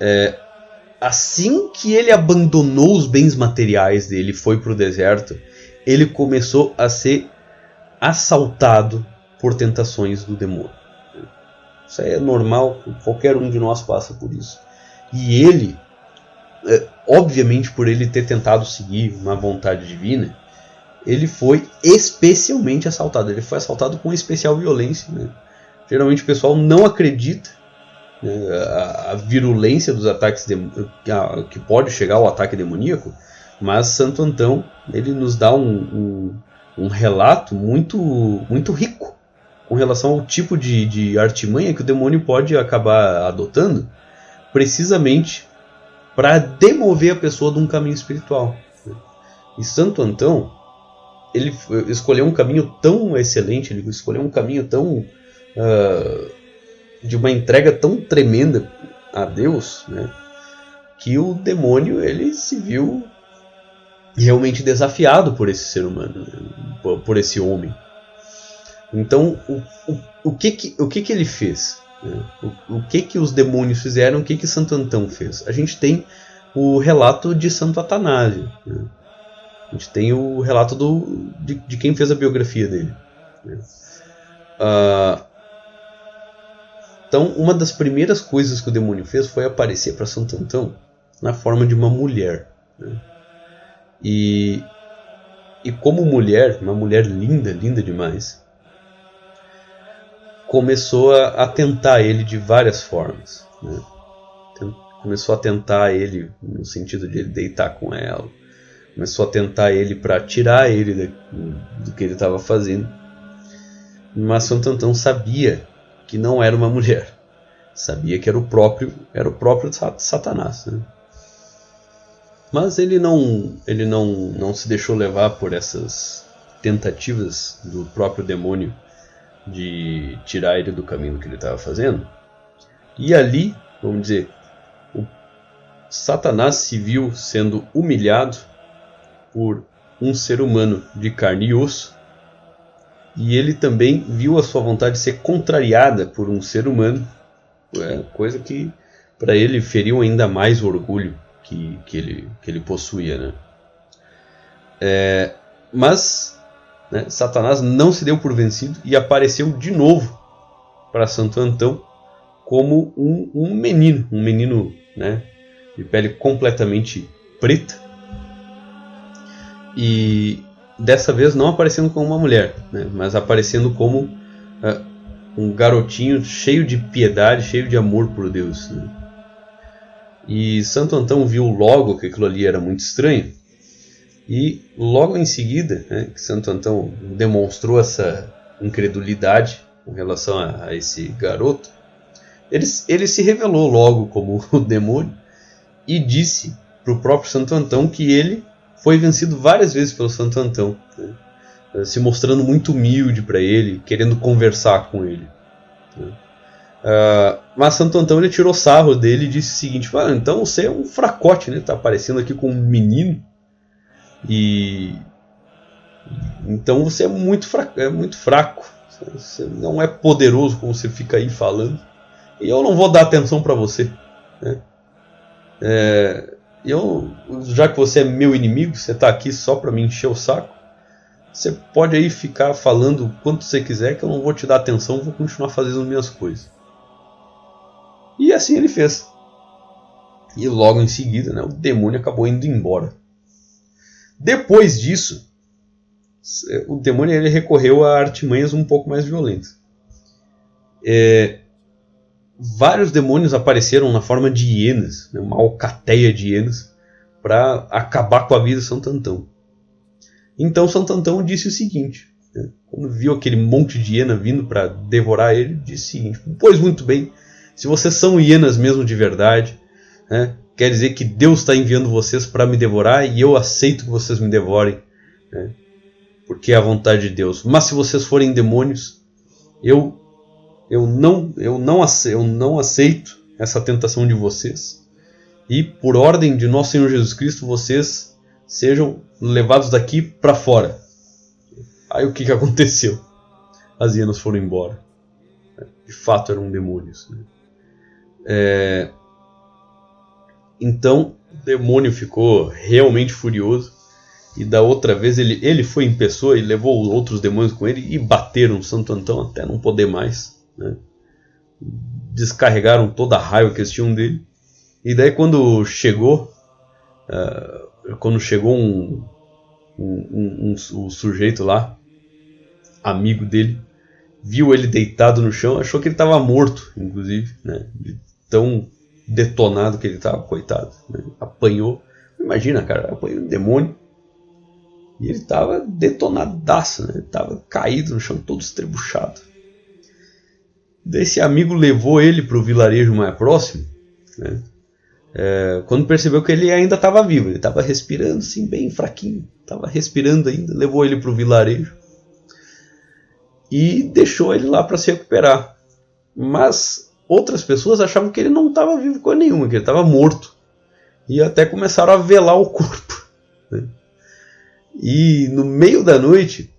É, assim que ele abandonou os bens materiais dele e foi para o deserto, ele começou a ser assaltado por tentações do demônio. Isso é normal, qualquer um de nós passa por isso. E ele obviamente por ele ter tentado seguir uma vontade divina, ele foi especialmente assaltado. Ele foi assaltado com especial violência. Né? Geralmente o pessoal não acredita né, a, a, virulência dos ataques de, a, que pode chegar ao ataque demoníaco, mas Santo Antão ele nos dá um, um, um relato muito, muito rico com relação ao tipo de, de artimanha que o demônio pode acabar adotando, precisamente para demover a pessoa de um caminho espiritual. E Santo Antão, ele escolheu um caminho tão excelente, ele escolheu um caminho tão uh, de uma entrega tão tremenda a Deus, né, que o demônio ele se viu realmente desafiado por esse ser humano, por, por, esse homem. Então, o, o, o, que, que, o que, que ele fez? O, o, que que os demônios fizeram, o que que Santo Antão fez? A gente tem o relato de Santo Atanásio. Né? A gente tem o relato do, de, de quem fez a biografia dele. Né? Uh, então, uma das primeiras coisas que o demônio fez foi aparecer para Santo Antão na forma de uma mulher. Né? E, e como mulher, uma mulher linda, linda demais, começou a, tentar ele de várias formas. Né? Começou a tentar ele no sentido de ele deitar com ela. Começou a tentar ele para tirar ele do, do que ele estava fazendo. Mas Santo Antão sabia que não era uma mulher. Sabia que era o próprio, era o próprio Satanás. Né? Mas ele não, ele não, não se deixou levar por essas tentativas do próprio demônio de tirar ele do caminho que ele estava fazendo. E ali, vamos dizer, o Satanás se viu sendo humilhado por um ser humano de carne e osso, e ele também viu a sua vontade ser contrariada por um ser humano, é, coisa que para ele feriu ainda mais o orgulho que, que, ele, que ele possuía. Né? É, mas né, Satanás não se deu por vencido e apareceu de novo para Santo Antão como um, um menino, um menino né, de pele completamente preta. E dessa vez não aparecendo como uma mulher, né, mas aparecendo como uh, um garotinho cheio de piedade, cheio de amor por Deus. Né. E Santo Antão viu logo que aquilo ali era muito estranho. E logo em seguida, né, que Santo Antão demonstrou essa incredulidade com relação a, a esse garoto, ele, ele se revelou logo como o demônio e disse para o próprio Santo Antão que ele foi vencido várias vezes pelo Santo Antão, né, se mostrando muito humilde para ele, querendo conversar com ele. Né. Uh, mas Santo Antão ele tirou sarro dele e disse o seguinte: ah, então você é um fracote, né? Tá aparecendo aqui com um menino e então você é muito fraco, é muito fraco. Você não é poderoso como você fica aí falando. E eu não vou dar atenção para você. Né? É, eu, já que você é meu inimigo, você está aqui só para me encher o saco. Você pode aí ficar falando quanto você quiser, que eu não vou te dar atenção, vou continuar fazendo as minhas coisas. E assim ele fez. E logo em seguida, né, o demônio acabou indo embora. Depois disso, o demônio ele recorreu a artimanhas um pouco mais violentas. É, vários demônios apareceram na forma de hienas, né, uma alcateia de hienas, para acabar com a vida de Santo Antão. Então Santo Antão disse o seguinte: né, quando viu aquele monte de hiena vindo para devorar ele, disse o seguinte: Pois muito bem, se vocês são hienas mesmo de verdade, né, quer dizer que Deus está enviando vocês para me devorar e eu aceito que vocês me devorem, né, porque é a vontade de Deus. Mas se vocês forem demônios, eu eu não eu não aceito, eu não aceito essa tentação de vocês e por ordem de nosso Senhor Jesus Cristo vocês sejam levados daqui para fora. Aí o que, que aconteceu? As hienas foram embora. De fato eram demônios. Né? É... Então o demônio ficou realmente furioso. E da outra vez ele, ele foi em pessoa e levou outros demônios com ele e bateram Santo Antão até não poder mais. Né? Descarregaram toda a raiva que eles tinham dele. E daí quando chegou, uh, quando chegou um, um, um, um, um sujeito lá, amigo dele, viu ele deitado no chão, achou que ele estava morto, inclusive, né? tão detonado que ele estava, coitado. Né? Apanhou. Imagina, cara, apanhou um demônio. E ele estava detonadaço, né? Ele tava caído no chão, todo estrebuchado. Desse amigo levou ele para o vilarejo mais próximo, né? É, quando percebeu que ele ainda estava vivo, ele estava respirando assim, bem fraquinho, estava respirando ainda, levou ele para o vilarejo e deixou ele lá para se recuperar. Mas outras pessoas achavam que ele não estava vivo com nenhuma, que ele estava morto. E até começaram a velar o corpo. Né? E no meio da noite,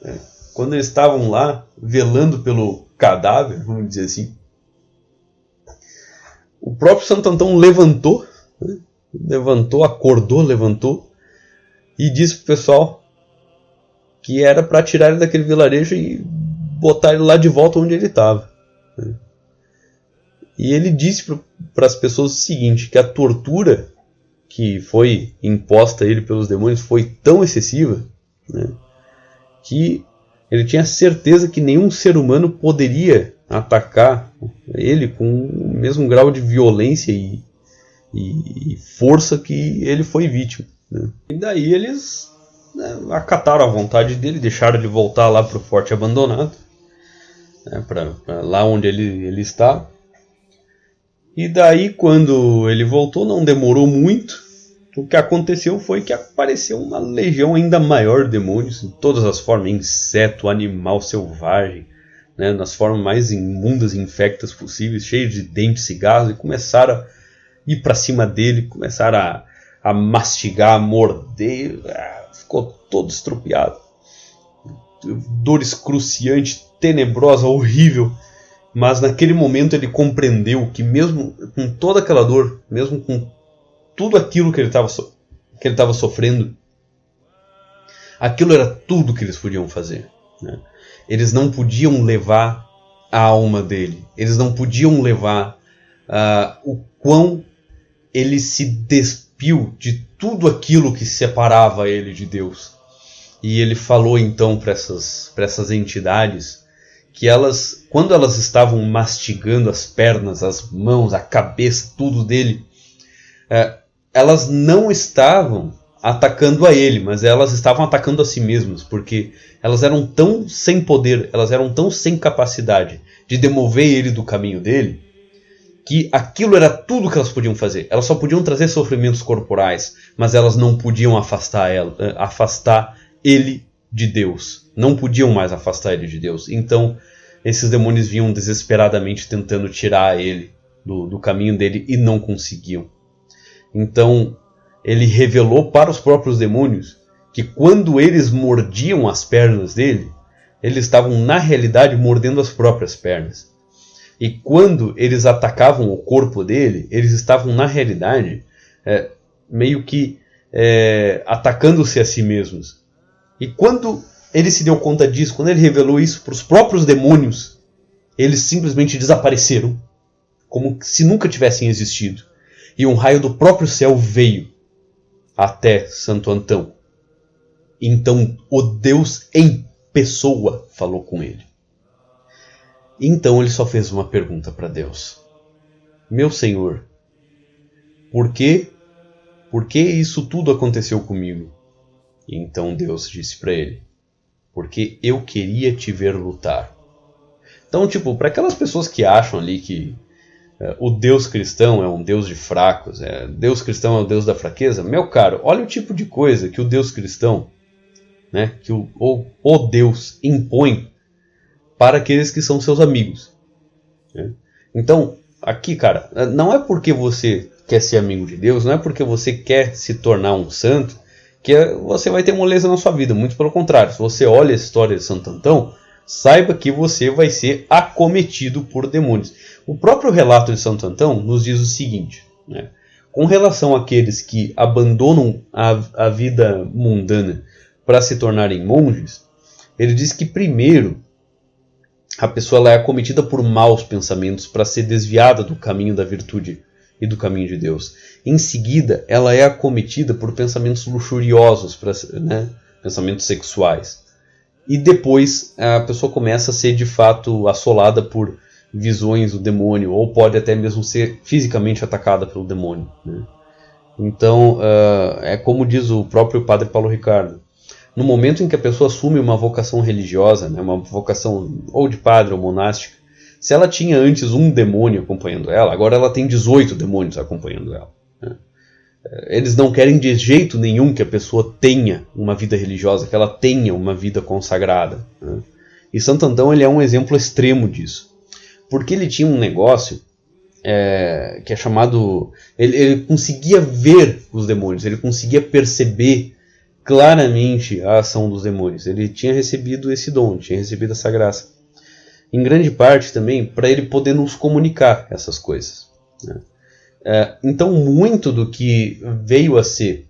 né, quando eles estavam lá velando pelo cadáver, vamos dizer assim, o próprio Santo Antão levantou, né, levantou, acordou, levantou e disse pro pessoal que era para tirar ele daquele vilarejo e botar ele lá de volta onde ele estava. Né? E ele disse para as pessoas o seguinte: que a tortura que foi imposta a ele pelos demônios foi tão excessiva né, que ele tinha certeza que nenhum ser humano poderia atacar ele com o mesmo grau de violência e, e, força que ele foi vítima. Né. E daí eles né, acataram a vontade dele, deixaram ele voltar lá para o forte abandonado, né, para lá onde ele, ele está. E daí, quando ele voltou, não demorou muito. O que aconteceu foi que apareceu uma legião ainda maior de demônios, em todas as formas: inseto, animal selvagem, né, nas formas mais imundas e infectas possíveis, cheios de dentes e cigarros, e começaram a ir para cima dele, começaram a, a mastigar, a morder. Ah, ficou todo estropiado. Dor excruciante, tenebrosa, horrível. Mas naquele momento ele compreendeu que mesmo com toda aquela dor, mesmo com tudo aquilo que ele estava so que ele estava sofrendo, aquilo era tudo que eles podiam fazer. Né? Eles não podiam levar a alma dele. Eles não podiam levar uh, o quão ele se despiu de tudo aquilo que separava ele de Deus. E ele falou então para essas, essas entidades que elas, quando elas estavam mastigando as pernas, as mãos, a cabeça, tudo dele, é, elas não estavam atacando a ele, mas elas estavam atacando a si mesmas, porque elas eram tão sem poder, elas eram tão sem capacidade de demover ele do caminho dele, que aquilo era tudo que elas podiam fazer. Elas só podiam trazer sofrimentos corporais, mas elas não podiam afastar ela, eh, afastar ele de Deus. Não podiam mais afastar ele de Deus. Então, esses demônios vinham desesperadamente tentando tirar ele do, do caminho dele e não conseguiam. Então, ele revelou para os próprios demônios que quando eles mordiam as pernas dele, eles estavam na realidade mordendo as próprias pernas. E quando eles atacavam o corpo dele, eles estavam na realidade é, meio que é, atacando-se a si mesmos. E quando ele se deu conta disso, quando ele revelou isso para os próprios demônios, eles simplesmente desapareceram, como se nunca tivessem existido. E um raio do próprio céu veio até Santo Antão. Então o Deus em pessoa falou com ele. Então ele só fez uma pergunta para Deus: Meu Senhor, por que, por que isso tudo aconteceu comigo? Então Deus disse para ele: Porque eu queria te ver lutar. Então, tipo, para aquelas pessoas que acham ali que é, o Deus cristão é um Deus de fracos, é, Deus cristão é o Deus da fraqueza, meu caro, olha o tipo de coisa que o Deus cristão, né, que o, o, o Deus impõe para aqueles que são seus amigos. Né? Então, aqui, cara, não é porque você quer ser amigo de Deus, não é porque você quer se tornar um santo que você vai ter moleza na sua vida. Muito pelo contrário, se você olha a história de Santo Antão, saiba que você vai ser acometido por demônios. O próprio relato de Santo Antão nos diz o seguinte: né? com relação àqueles que abandonam a, a vida mundana para se tornarem monges, ele diz que primeiro a pessoa é acometida por maus pensamentos para ser desviada do caminho da virtude e do caminho de Deus. Em seguida, ela é acometida por pensamentos luxuriosos, né? pensamentos sexuais. E depois a pessoa começa a ser de fato assolada por visões do demônio, ou pode até mesmo ser fisicamente atacada pelo demônio. Né? Então, uh, é como diz o próprio Padre Paulo Ricardo: no momento em que a pessoa assume uma vocação religiosa, né, uma vocação ou de padre ou monástica, se ela tinha antes um demônio acompanhando ela, agora ela tem 18 demônios acompanhando ela. Eles não querem de jeito nenhum que a pessoa tenha uma vida religiosa, que ela tenha uma vida consagrada. Né? E Santo Antão ele é um exemplo extremo disso. Porque ele tinha um negócio é, que é chamado. Ele, ele conseguia ver os demônios, ele conseguia perceber claramente a ação dos demônios. Ele tinha recebido esse dom, tinha recebido essa graça. Em grande parte também para ele poder nos comunicar essas coisas. Né? É, então, muito do que veio a ser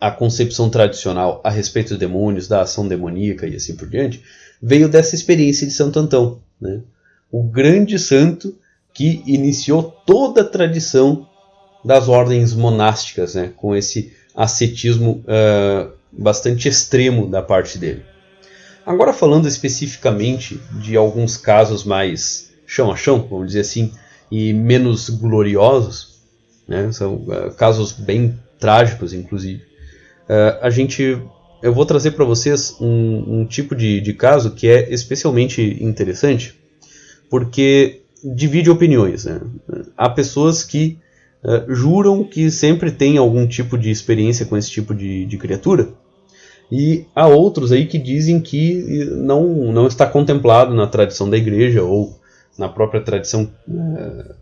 a concepção tradicional a respeito dos demônios, da ação demoníaca e assim por diante, veio dessa experiência de Santo Antão. Né? O grande santo que iniciou toda a tradição das ordens monásticas, né, com esse ascetismo uh, bastante extremo da parte dele. Agora falando especificamente de alguns casos mais chão a chão, vamos dizer assim, e menos gloriosos, né, são uh, casos bem trágicos, inclusive. Uh, a gente, eu vou trazer para vocês um, um tipo de, de caso que é especialmente interessante, porque divide opiniões. Né? Há pessoas que uh, juram que sempre tem algum tipo de experiência com esse tipo de, de criatura, e há outros aí que dizem que não, não está contemplado na tradição da igreja ou na própria tradição uh,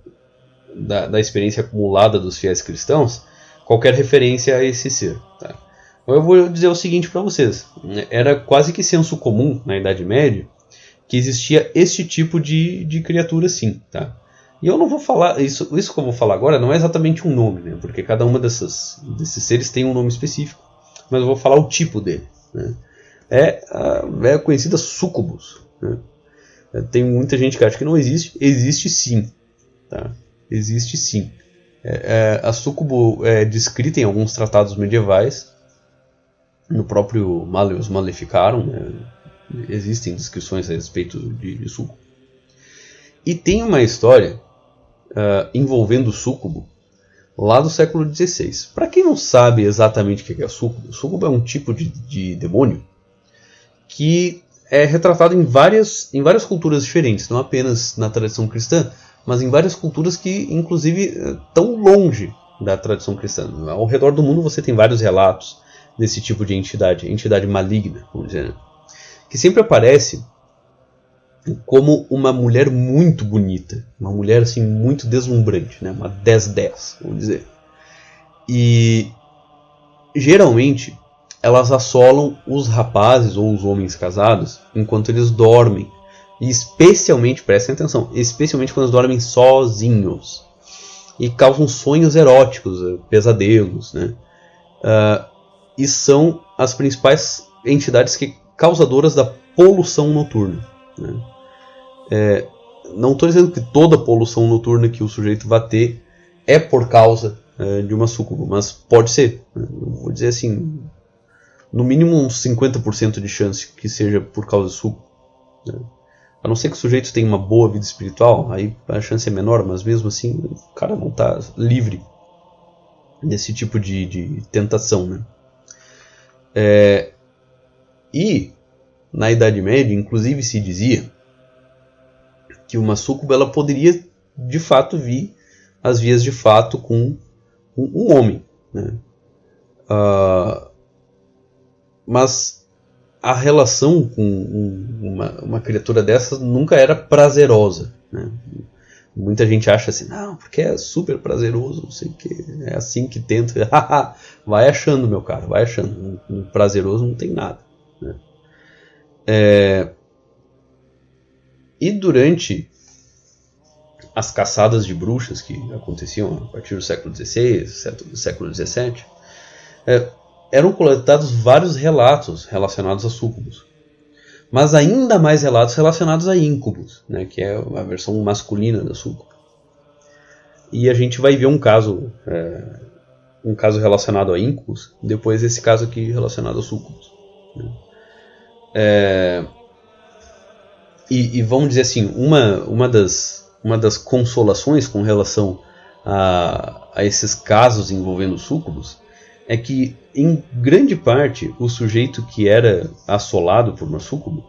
da, da, experiência acumulada dos fiéis cristãos qualquer referência a esse ser. Tá? Então eu vou dizer o seguinte para vocês: era quase que senso comum na Idade Média que existia este tipo de, de criatura sim. Tá? E eu não vou falar, isso, isso que eu vou falar agora não é exatamente um nome, né? porque cada uma dessas, desses seres tem um nome específico mas eu vou falar o tipo dele. Né? É a é conhecida sucubus. Né? Tem muita gente que acha que não existe. Existe sim. Tá? Existe sim. É, é, a sucubo é descrita em alguns tratados medievais. No próprio Maleus Maleficarum né? existem descrições a respeito de, de sucubo. E tem uma história uh, envolvendo sucubo lá do século XVI. Para quem não sabe exatamente o que é sucubo, sucubo é um tipo de, de demônio que é retratado em várias, em várias culturas diferentes, não apenas na tradição cristã, mas em várias culturas que, inclusive, estão longe da tradição cristã. Ao redor do mundo você tem vários relatos desse tipo de entidade, entidade maligna, vamos dizer, né? que sempre aparece como uma mulher muito bonita, uma mulher assim muito deslumbrante, né? uma 10-10, vamos dizer. E geralmente elas assolam os rapazes ou os homens casados enquanto eles dormem. E especialmente, prestem atenção, especialmente quando eles dormem sozinhos. E causam sonhos eróticos, eh, pesadelos, né? Uh, e são as principais entidades que causadoras da poluição noturna. Né? É, não estou dizendo que toda poluição noturna que o sujeito vai ter é por causa é, de uma sucubo, mas pode ser. Né? Vou dizer assim, no mínimo uns 50% de chance que seja por causa de suco. Né? A não ser que o sujeito tenha uma boa vida espiritual, aí a chance é menor, mas mesmo assim o cara não está livre desse tipo de, de tentação. Né? É, e na Idade Média, inclusive, se dizia que uma súcuba ela poderia de fato vir às vias de fato com um, um homem. Né? Uh, mas a relação com um, uma, uma criatura dessas nunca era prazerosa. Né? Muita gente acha assim, não, porque é super prazeroso, não sei o que, é assim que tenta. vai achando, meu cara, vai achando. Prazeroso não tem nada. Né? É, e durante as caçadas de bruxas que aconteciam a partir do século XVI, século XVII, é, eram coletados vários relatos relacionados a súcubos. Mas ainda mais relatos relacionados a íncubos, né, que é a versão masculina da súcubo. E a gente vai ver um caso, é, um caso relacionado a íncubos, depois esse caso aqui relacionado a súcubos. Né. É, e, e, vamos dizer assim, uma, uma, das, uma das consolações com relação a, a esses casos envolvendo súcubos é que, em grande parte, o sujeito que era assolado por uma súcubo,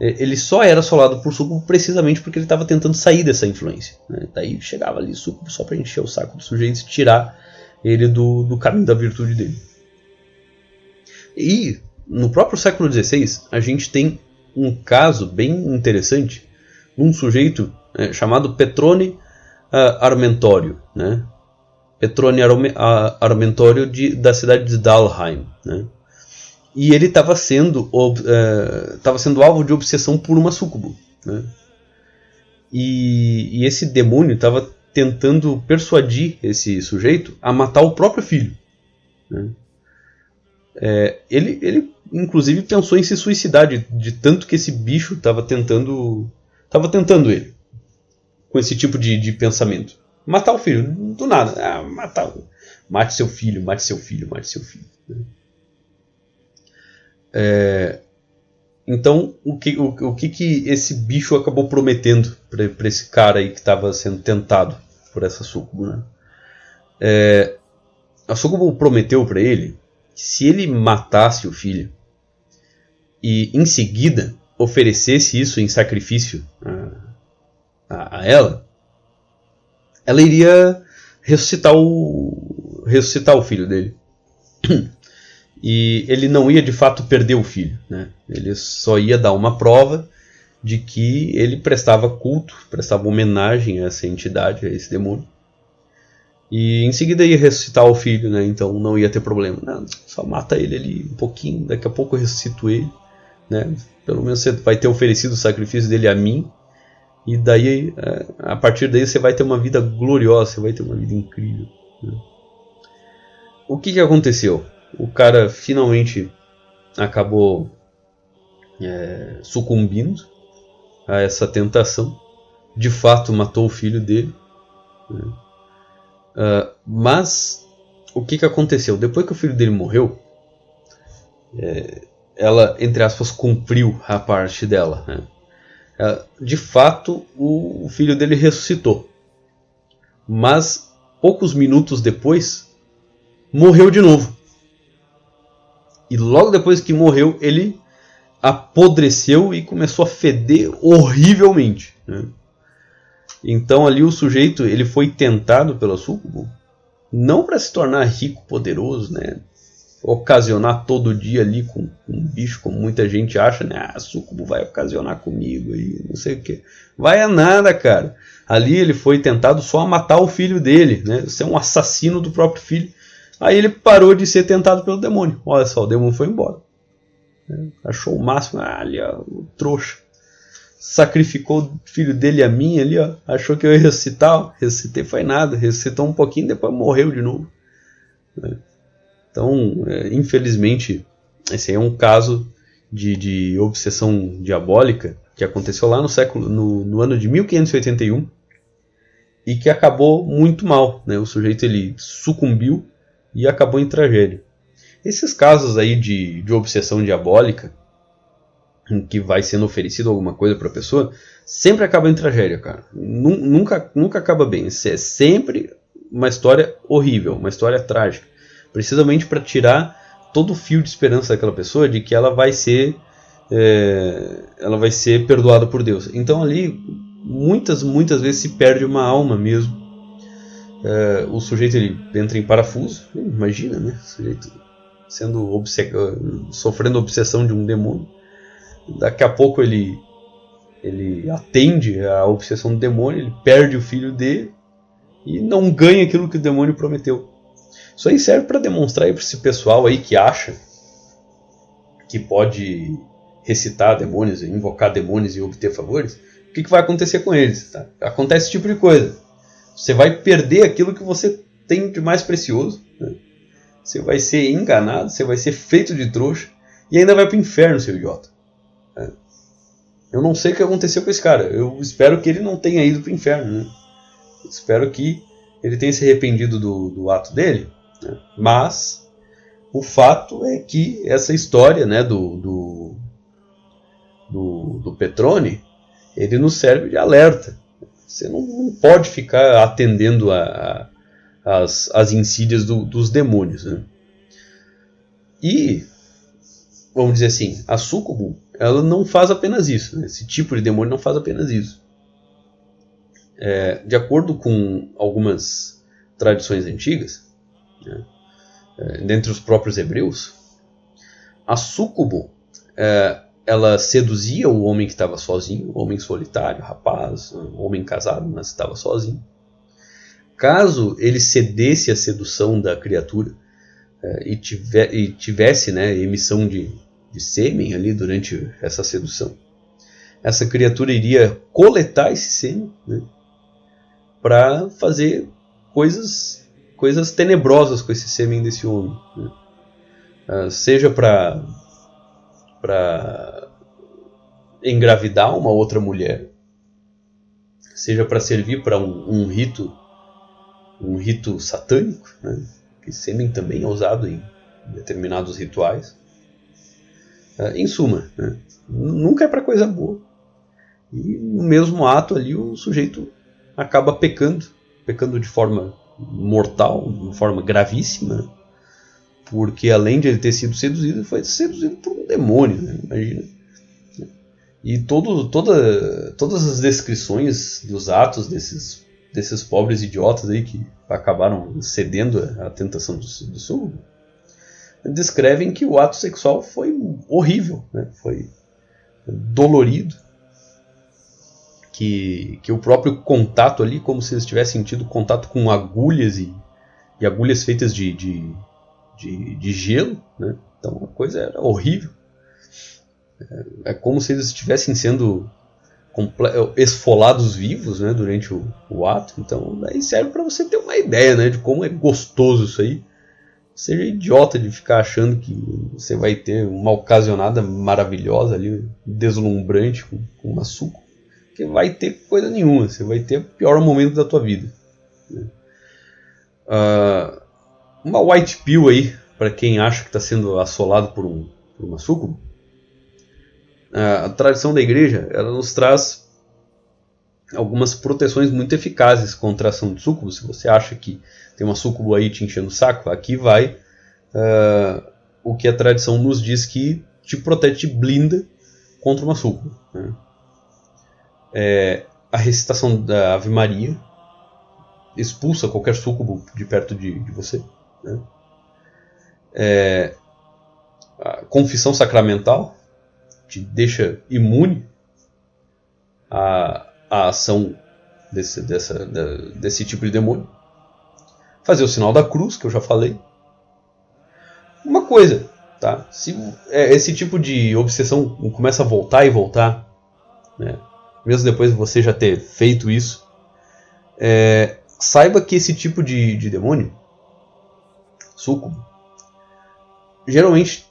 é, ele só era assolado por súcubo precisamente porque ele estava tentando sair dessa influência. Né? Daí chegava ali súcubo só para encher o saco do sujeito e tirar ele do, do caminho da virtude dele. E no próprio século XVI, a gente tem um caso bem interessante um sujeito é, chamado Petrone uh, Armentório, né? Petrone Armentório de, da cidade de Dalheim, né? E ele estava sendo, uh, sendo alvo de obsessão por uma sucubo, né? E, e esse demônio estava tentando persuadir esse sujeito a matar o próprio filho. Né? É, ele, ele inclusive pensou em se suicidar de, de tanto que esse bicho estava tentando estava tentando ele com esse tipo de, de pensamento matar o filho, do nada. Ah, matar, mate seu filho, mate seu filho, mate seu filho. Né? É, então, o que, o, o, que, que esse bicho acabou prometendo para esse cara aí que estava sendo tentado por essa sucubo? Né? É, a sucubo prometeu para ele que se ele matasse o filho e em seguida oferecesse isso em sacrifício a, a, a ela, ela iria ressuscitar o ressuscitar o filho dele. E ele não ia de fato perder o filho, né? Ele só ia dar uma prova de que ele prestava culto, prestava homenagem a essa entidade, a esse demônio. E em seguida ia ressuscitar o filho, né? Então não ia ter problema. Não, só mata ele ali um pouquinho, daqui a pouco eu ressuscito ele, né? Pelo menos você vai ter oferecido o sacrifício dele a mim. E daí, é, a partir daí, você vai ter uma vida gloriosa, você vai ter uma vida incrível. Né? O que, que aconteceu? o cara finalmente acabou é, sucumbindo a essa tentação. De fato, matou o filho dele. Né? Uh, mas o que, que aconteceu? Depois que o filho dele morreu, é, ela, entre aspas, cumpriu a parte dela. Né? Uh, de fato, o, o filho dele ressuscitou. Mas poucos minutos depois, morreu de novo. E logo depois que morreu, ele apodreceu e começou a feder horrivelmente. Né? Então ali o sujeito ele foi tentado pela sucubo não para se tornar rico, poderoso, né? Ocasionar todo dia ali com, com um bicho, como muita gente acha, né? Ah, sucubo vai ocasionar comigo e não sei o que. Vai a nada, cara. Ali ele foi tentado só a matar o filho dele, né? Você é um assassino do próprio filho. Aí ele parou de ser tentado pelo demônio. Olha só, o demônio foi embora. Achou o máximo, ah, ali, ó, o trouxa. Sacrificou o filho dele a mim ali, ó. Achou que eu ia ressuscitar, ó. Ressuscitei foi nada. Ressuscitou um pouquinho, depois morreu de novo. Então, é, infelizmente, esse é um caso de, de obsessão diabólica que aconteceu lá no século no, no ano de 1581 e que acabou muito mal. Né? O sujeito ele sucumbiu e acabou em tragédia. Esses casos aí de, de obsessão diabólica, em que vai sendo oferecido alguma coisa para a pessoa, sempre acaba em tragédia, cara. Nunca, nunca acaba bem. É sempre uma história horrível, uma história trágica. Precisamente para tirar todo o fio de esperança daquela pessoa de que ela vai ser é, ela vai ser perdoada por Deus. Então ali muitas muitas vezes se perde uma alma mesmo é, o sujeito ele entra em parafuso, imagina, né? O sujeito sendo sofrendo obsessão de um demônio. Daqui a pouco ele ele atende à obsessão do demônio, ele perde o filho dele e não ganha aquilo que o demônio prometeu. Isso aí serve para demonstrar para esse pessoal aí que acha que pode recitar demônios, invocar demônios e obter favores, o que, que vai acontecer com eles? Tá? Acontece esse tipo de coisa. Você vai perder aquilo que você tem de mais precioso. Né? Você vai ser enganado, você vai ser feito de trouxa e ainda vai para o inferno, seu idiota. Né? Eu não sei o que aconteceu com esse cara. Eu espero que ele não tenha ido para o inferno. Né? Espero que ele tenha se arrependido do, do ato dele. Né? Mas o fato é que essa história né, do, do, do, do Petrone ele nos serve de alerta. Você não, não pode ficar atendendo a, a, as, as insídias do, dos demônios. Né? E, vamos dizer assim, a sucubo ela não faz apenas isso. Né? Esse tipo de demônio não faz apenas isso. É, de acordo com algumas tradições antigas, né, é, dentre os próprios hebreus, a sucubo é, ela seduzia o homem que estava sozinho, o homem solitário, rapaz, o homem casado, mas estava sozinho. Caso ele cedesse à sedução da criatura eh, e, tiver, e, tivesse né, emissão de, de sêmen ali durante essa sedução, essa criatura iria coletar esse sêmen né, para fazer coisas, coisas tenebrosas com esse sêmen desse homem. Né. Uh, seja para para engravidar uma outra mulher, seja para servir para um, um, rito um rito satânico, né? que sêmen também é usado em determinados rituais. Uh, em suma, né? nunca é para coisa boa. E no mesmo ato ali o sujeito acaba pecando, pecando de forma mortal, de forma gravíssima, porque além de ele ter sido seduzido, ele foi seduzido por um demônio, né? imagina. E todo, toda, todas as descrições dos atos desses, desses pobres idiotas aí que acabaram cedendo à tentação do, do sul, descrevem que o ato sexual foi horrível, né? foi dolorido, que, que o próprio contato ali, como se eles tivessem tido contato com agulhas e, e agulhas feitas de, de, de, de gelo, né? então a coisa era horrível. É, é como se eles estivessem sendo esfolados vivos né, durante o, o ato. Então, aí serve para você ter uma ideia né, de como é gostoso isso aí. Seja idiota de ficar achando que você vai ter uma ocasionada maravilhosa ali, deslumbrante com, com uma suco, que vai ter coisa nenhuma. Você vai ter o pior momento da tua vida. Uh, uma white pill aí para quem acha que está sendo assolado por, um, por uma suco a tradição da igreja ela nos traz algumas proteções muito eficazes contra a ação de súcubo. Se você acha que tem uma súcubo aí te enchendo o saco, aqui vai uh, o que a tradição nos diz que te protege, te blinda contra uma súcubo. Né? É, a recitação da Ave Maria expulsa qualquer súcubo de perto de, de você. Né? É, a confissão sacramental te deixa imune à, à ação desse, dessa, desse tipo de demônio. Fazer o sinal da cruz, que eu já falei. Uma coisa, tá? Se é, esse tipo de obsessão começa a voltar e voltar, né? Mesmo depois de você já ter feito isso, é, saiba que esse tipo de, de demônio, sucubo, geralmente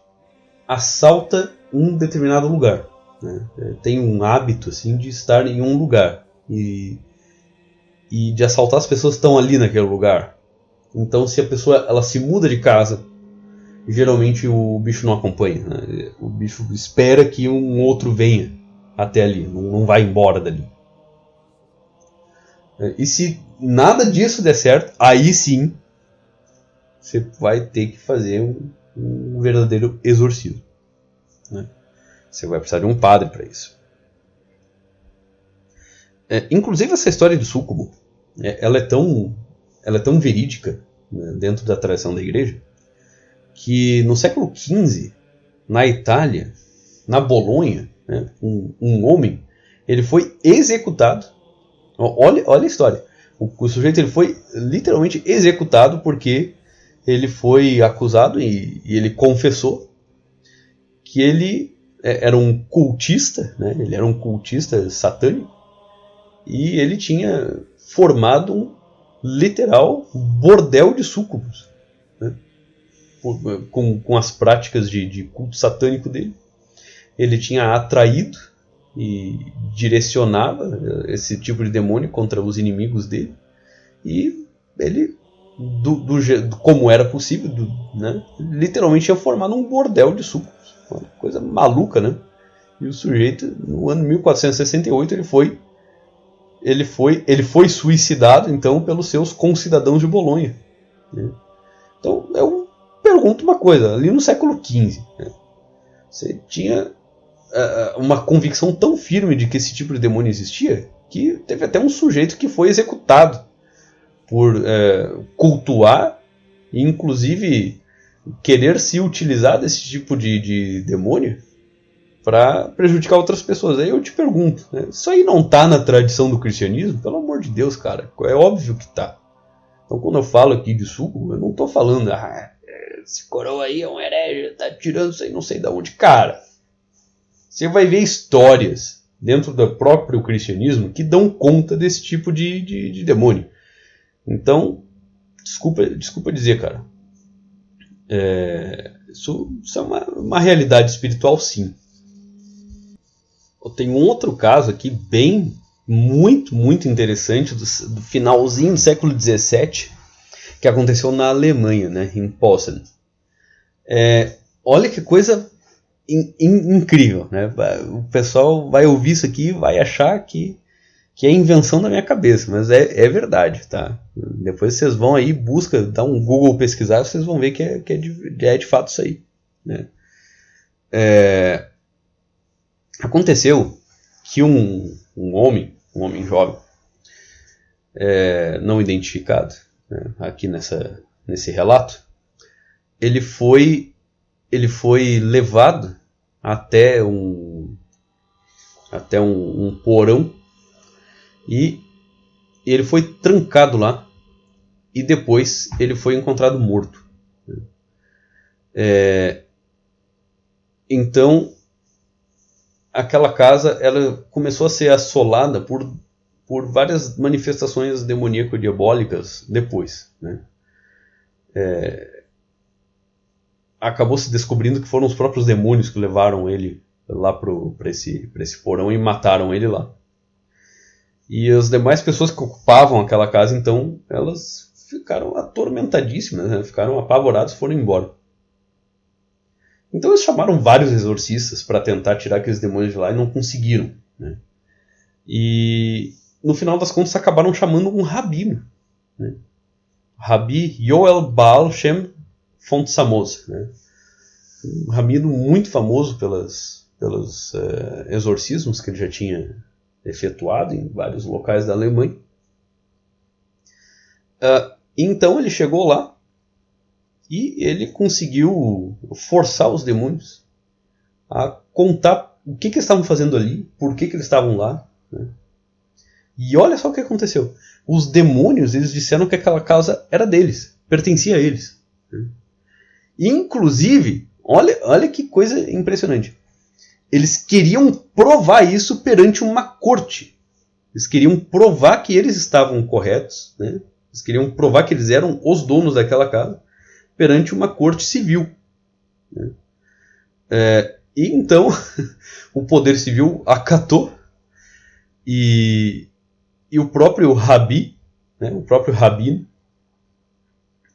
assalta um determinado lugar. Né? É, tem um hábito assim de estar em um lugar e, e de assaltar as pessoas que estão ali naquele lugar. Então, se a pessoa ela se muda de casa, geralmente o bicho não acompanha. Né? O bicho espera que um outro venha até ali, não, não vai embora dali. É, e se nada disso der certo, aí sim você vai ter que fazer um, um verdadeiro exorcismo. Né? Você vai precisar de um padre para isso. É, inclusive essa história do súcubo, é, ela é tão, ela é tão verídica né, dentro da tradição da igreja que no século XV, na Itália, na Bolonha, né, um, um, homem ele foi executado. Olha, olha a história. O, o, sujeito ele foi literalmente executado porque ele foi acusado e, e ele confessou que ele é, era um cultista, né? ele era um cultista satânico, e ele tinha formado um literal bordel de súcubos, né? com, com as práticas de, de culto satânico dele. Ele tinha atraído e direcionava esse tipo de demônio contra os inimigos dele, e ele do, do, como era possível, do, né? literalmente tinha formado um bordel de sucos. Uma coisa maluca, né? E o sujeito, no ano 1468, ele foi ele foi ele foi suicidado então pelos seus concidadãos de Bolonha. Né? Então eu pergunto uma coisa, ali no século XV, né? você tinha uh, uma convicção tão firme de que esse tipo de demônio existia que teve até um sujeito que foi executado por uh, cultuar e inclusive querer se utilizar desse tipo de, de demônio para prejudicar outras pessoas. Aí eu te pergunto, né? isso aí não está na tradição do cristianismo? Pelo amor de Deus, cara, é óbvio que está. Então quando eu falo aqui de suco, eu não estou falando, ah, esse coroa aí é um herege, tá tirando isso aí não sei de onde. Cara, você vai ver histórias dentro do próprio cristianismo que dão conta desse tipo de, de, de demônio. Então, desculpa, desculpa dizer, cara, é, isso, isso, é uma, uma realidade espiritual, sim. Eu tenho um outro caso aqui, bem, muito, muito interessante, do, do finalzinho do século XVII, que aconteceu na Alemanha, né, em Posen. É, olha que coisa in, in, incrível, né? O pessoal vai ouvir isso aqui vai achar que, que é invenção da minha cabeça, mas é, é verdade, tá? Depois vocês vão aí, busca, dá um Google pesquisar, vocês vão ver que é, que é, de, é de fato isso aí, né? É, aconteceu que um, um homem, um homem jovem, é, não identificado, né, aqui nessa, nesse relato, ele foi ele foi levado até um até um, um porão e ele foi trancado lá e depois ele foi encontrado morto. É, então aquela casa ela começou a ser assolada por, por várias manifestações demoníaco-diabólicas depois. Né? É, acabou se descobrindo que foram os próprios demônios que levaram ele lá para esse, esse porão e mataram ele lá. E as demais pessoas que ocupavam aquela casa, então, elas ficaram atormentadíssimas, né? ficaram apavoradas e foram embora. Então eles chamaram vários exorcistas para tentar tirar aqueles demônios de lá e não conseguiram. Né? E no final das contas acabaram chamando um rabino. Né? Rabi Yoel Baal Shem Font Samos. Né? Um rabino muito famoso pelas, pelos uh, exorcismos que ele já tinha efetuado em vários locais da Alemanha. Uh, então ele chegou lá e ele conseguiu forçar os demônios a contar o que, que eles estavam fazendo ali, por que, que eles estavam lá. Né? E olha só o que aconteceu. Os demônios eles disseram que aquela casa era deles, pertencia a eles. Né? Inclusive, olha, olha que coisa impressionante. Eles queriam provar isso perante uma corte. Eles queriam provar que eles estavam corretos, né? eles queriam provar que eles eram os donos daquela casa perante uma corte civil. Né? É, e então o poder civil acatou e, e o próprio Rabi, né, o próprio Rabino,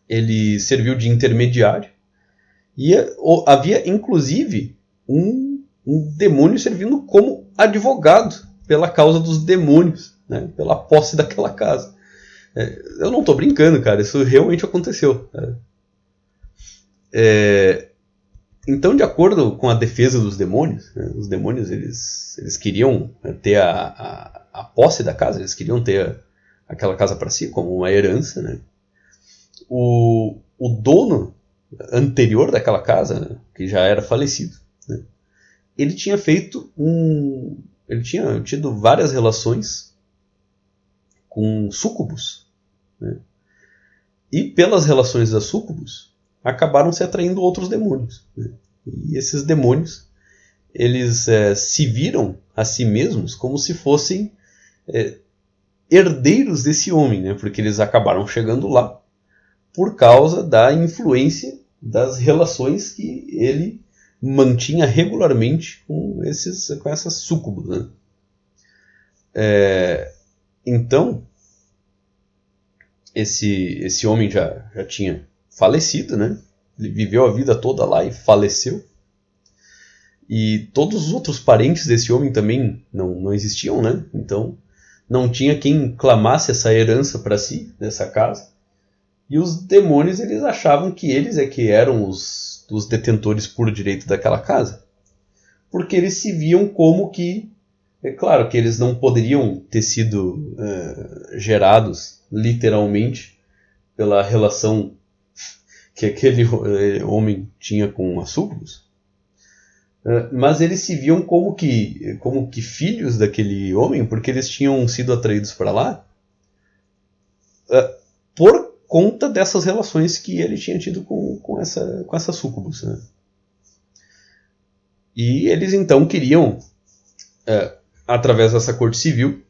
ele serviu de intermediário e havia inclusive um, um demônio servindo como advogado pela causa dos demônios, né, pela posse daquela casa. É, eu não estou brincando, cara, isso realmente aconteceu. Né? É, então, de acordo com a defesa dos demônios, né, os demônios eles, eles queriam ter a, a, a, posse da casa, eles queriam ter aquela casa para si como uma herança. Né? O, o dono anterior daquela casa, né, que já era falecido, né, ele tinha feito um. Ele tinha tido várias relações com súcubos. Né? E pelas relações das súcubos, acabaram se atraindo outros demônios. Né? E esses demônios, eles é, se viram a si mesmos como se fossem é, herdeiros desse homem, né? porque eles acabaram chegando lá por causa da influência das relações que ele mantinha regularmente com, esses, com essas súcubos. Né? É, então, esse, esse homem já, já tinha falecido, né? Ele viveu a vida toda lá e faleceu. E todos os outros parentes desse homem também não, não existiam, né? Então não tinha quem clamasse essa herança para si dessa casa. E os demônios eles achavam que eles é que eram os, os detentores por direito daquela casa. Porque eles se viam como que. É claro que eles não poderiam ter sido uh, gerados literalmente pela relação que aquele eh, homem tinha com a súcubus, eh, mas eles se viam como que, como que filhos daquele homem, porque eles tinham sido atraídos para lá eh, por conta dessas relações que ele tinha tido com, com essa, com essa súcubus. Né? E eles então queriam, através dessa corte civil,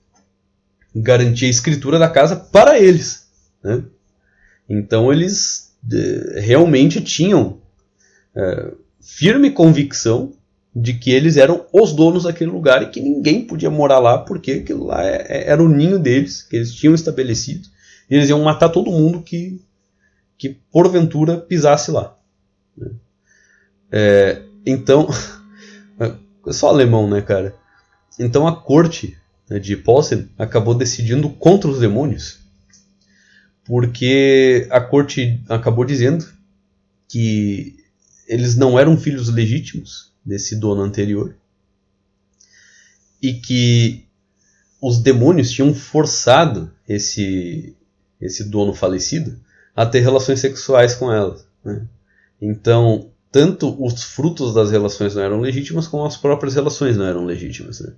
garantir a escritura da casa para eles. Né? Então eles realmente tinham é, firme convicção de que eles eram os donos daquele lugar e que ninguém podia morar lá porque aquilo lá é, é, era o ninho deles, que eles tinham estabelecido. Eles iam matar todo mundo que, que porventura pisasse lá. Né? É, então, só alemão, né, cara? Então a corte né, de Posen acabou decidindo contra os demônios, porque a corte acabou dizendo que eles não eram filhos legítimos desse dono anterior e que os demônios tinham forçado esse esse dono falecido a ter relações sexuais com ela. Né? Então, tanto os frutos das relações não eram legítimas, como as próprias relações não eram legítimas. Né?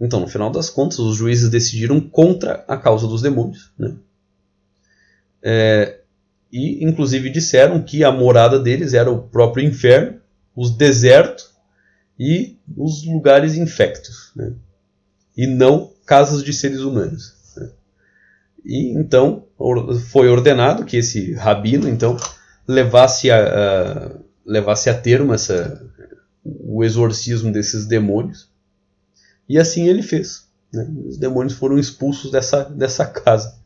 Então, no final das contas, os juízes decidiram contra a causa dos demônios. Né? É, e, inclusive, disseram que a morada deles era o próprio inferno, os desertos e os lugares infectos. Né? E não casas de seres humanos. E então foi ordenado que esse rabino então levasse a, a levasse a termo essa, o exorcismo desses demônios e assim ele fez. Né? Os demônios foram expulsos dessa, dessa casa.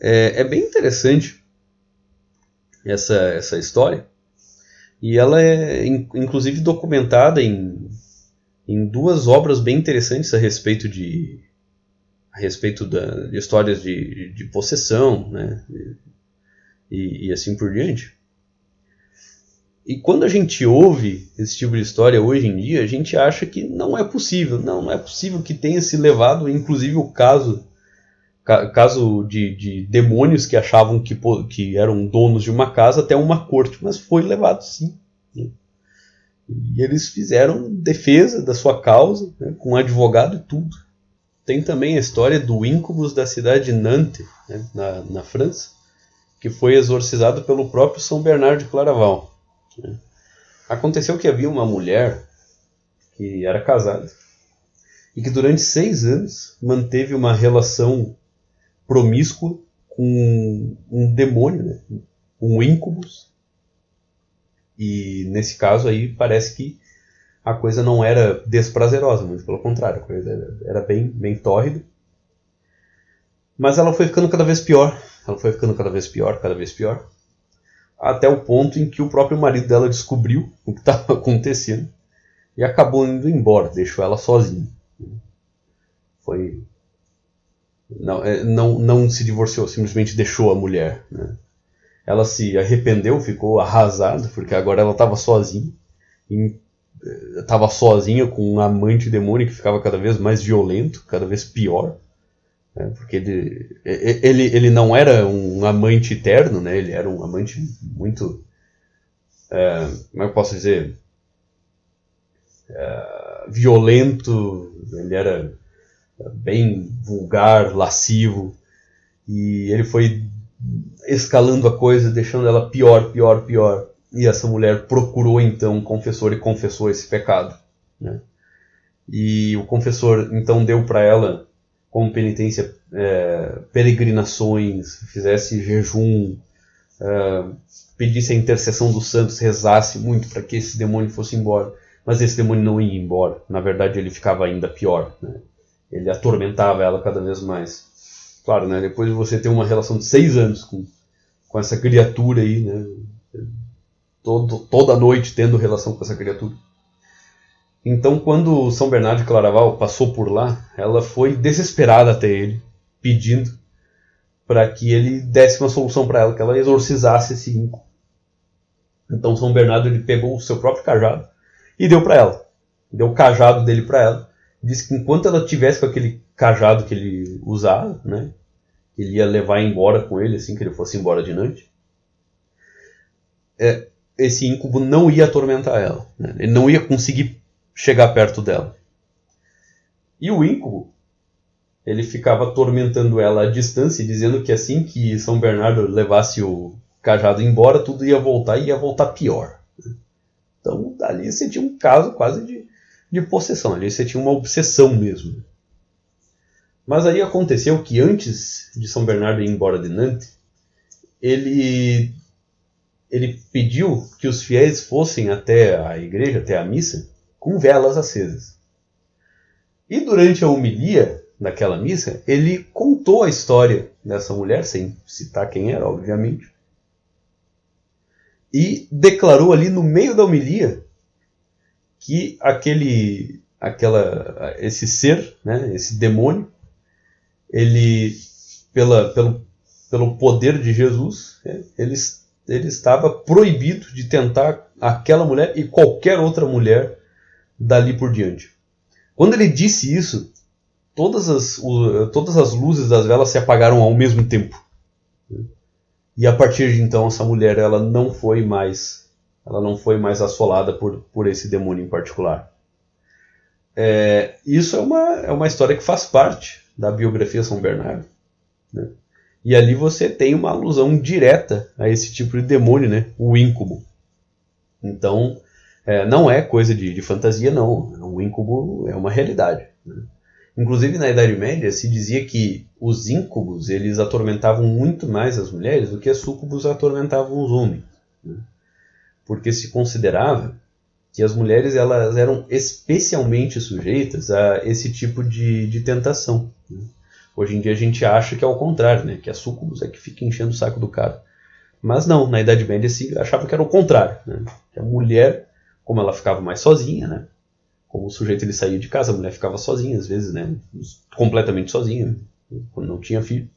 É, é bem interessante essa, essa história. E ela é inclusive documentada em, em duas obras bem interessantes a respeito de a respeito da, de histórias de, de possessão, né? E, e, assim por diante. E quando a gente ouve esse tipo de história hoje em dia, a gente acha que não é possível. Não, não é possível que tenha se levado, inclusive o caso caso de, de demônios que achavam que, que eram donos de uma casa até uma corte, mas foi levado sim. Né? E eles fizeram defesa da sua causa, né, com advogado e tudo. Tem também a história do íncubus da cidade de Nantes, né, na, na França, que foi exorcizado pelo próprio São Bernardo de Claraval. Aconteceu que havia uma mulher que era casada e que durante seis anos manteve uma relação promíscua com um demônio, né? um íncubus. E nesse caso aí parece que a coisa não era desprazerosa, muito pelo contrário, a coisa era, bem, bem tórrida. Mas ela foi ficando cada vez pior, ela foi ficando cada vez pior, cada vez pior até o ponto em que o próprio marido dela descobriu o que estava acontecendo e acabou indo embora, deixou ela sozinha. Foi não, é, não, não se divorciou, simplesmente deixou a mulher. Né? Ela se arrependeu, ficou arrasada, porque agora ela estava sozinha. Estava sozinha com um amante demônio que ficava cada vez mais violento, cada vez pior. Né? Porque ele, ele, ele não era um amante eterno, né? ele era um amante muito. É, como é eu posso dizer? É, violento, ele era bem vulgar, lascivo, e ele foi escalando a coisa, deixando ela pior, pior, pior. E essa mulher procurou então um confessor e confessou esse pecado. Né? E o confessor então deu para ela como penitência é, peregrinações, fizesse jejum, é, pedisse a intercessão dos santos, rezasse muito para que esse demônio fosse embora. Mas esse demônio não ia embora. Na verdade, ele ficava ainda pior. Né? Ele atormentava ela cada vez mais. Claro, né? depois de você ter uma relação de seis anos com, com essa criatura aí, né? Todo, toda noite tendo relação com essa criatura então, quando São Bernardo de Claraval passou por lá, ela foi desesperada até ele, pedindo para que ele desse uma solução para ela, que ela exorcizasse esse inco. Então, São Bernardo ele pegou o seu próprio cajado e deu para ela. Deu o cajado dele para ela. Disse que enquanto ela tivesse com aquele cajado que ele usava, né, ele ia levar embora com ele assim que ele fosse embora de noite. É, esse íncubo não ia atormentar ela. Né? Ele não ia conseguir chegar perto dela. E o íncubo, ele ficava atormentando ela à distância, dizendo que assim que São Bernardo levasse o cajado embora, tudo ia voltar e ia voltar pior. Então, ali você tinha um caso quase de, de possessão, ali você tinha uma obsessão mesmo. Mas aí aconteceu que antes de São Bernardo ir embora de Nantes, ele, ele pediu que os fiéis fossem até a igreja, até a missa, com velas acesas. E durante a homilia daquela missa, ele contou a história dessa mulher, sem citar quem era, obviamente, e declarou ali no meio da homilia que aquele, aquela, esse ser, né, esse demônio, ele, pela, pelo, pelo poder de Jesus, né, ele, ele estava proibido de tentar aquela mulher e qualquer outra mulher dali por diante. Quando ele disse isso, todas as, todas as luzes das velas se apagaram ao mesmo tempo. E a partir de então essa mulher ela não foi mais ela não foi mais assolada por, por esse demônio em particular. É, isso é uma, é uma história que faz parte da biografia São Bernardo. Né? E ali você tem uma alusão direta a esse tipo de demônio, né? o íncubo. Então, é, não é coisa de, de, fantasia, não. O íncubo é uma realidade. Né? Inclusive, na Idade Média, se dizia que os íncubos eles atormentavam muito mais as mulheres do que as súcubos atormentavam os homens. Né? Porque se considerava que as mulheres elas eram especialmente sujeitas a esse tipo de, de tentação. Né? Hoje em dia a gente acha que é o contrário, né? que as súcubos é que fica enchendo o saco do cara. Mas não, na Idade Média se achava que era o contrário. Né? Que a mulher, como ela ficava mais sozinha, né? como o sujeito ele saía de casa, a mulher ficava sozinha às vezes, né? completamente sozinha, quando não tinha filho.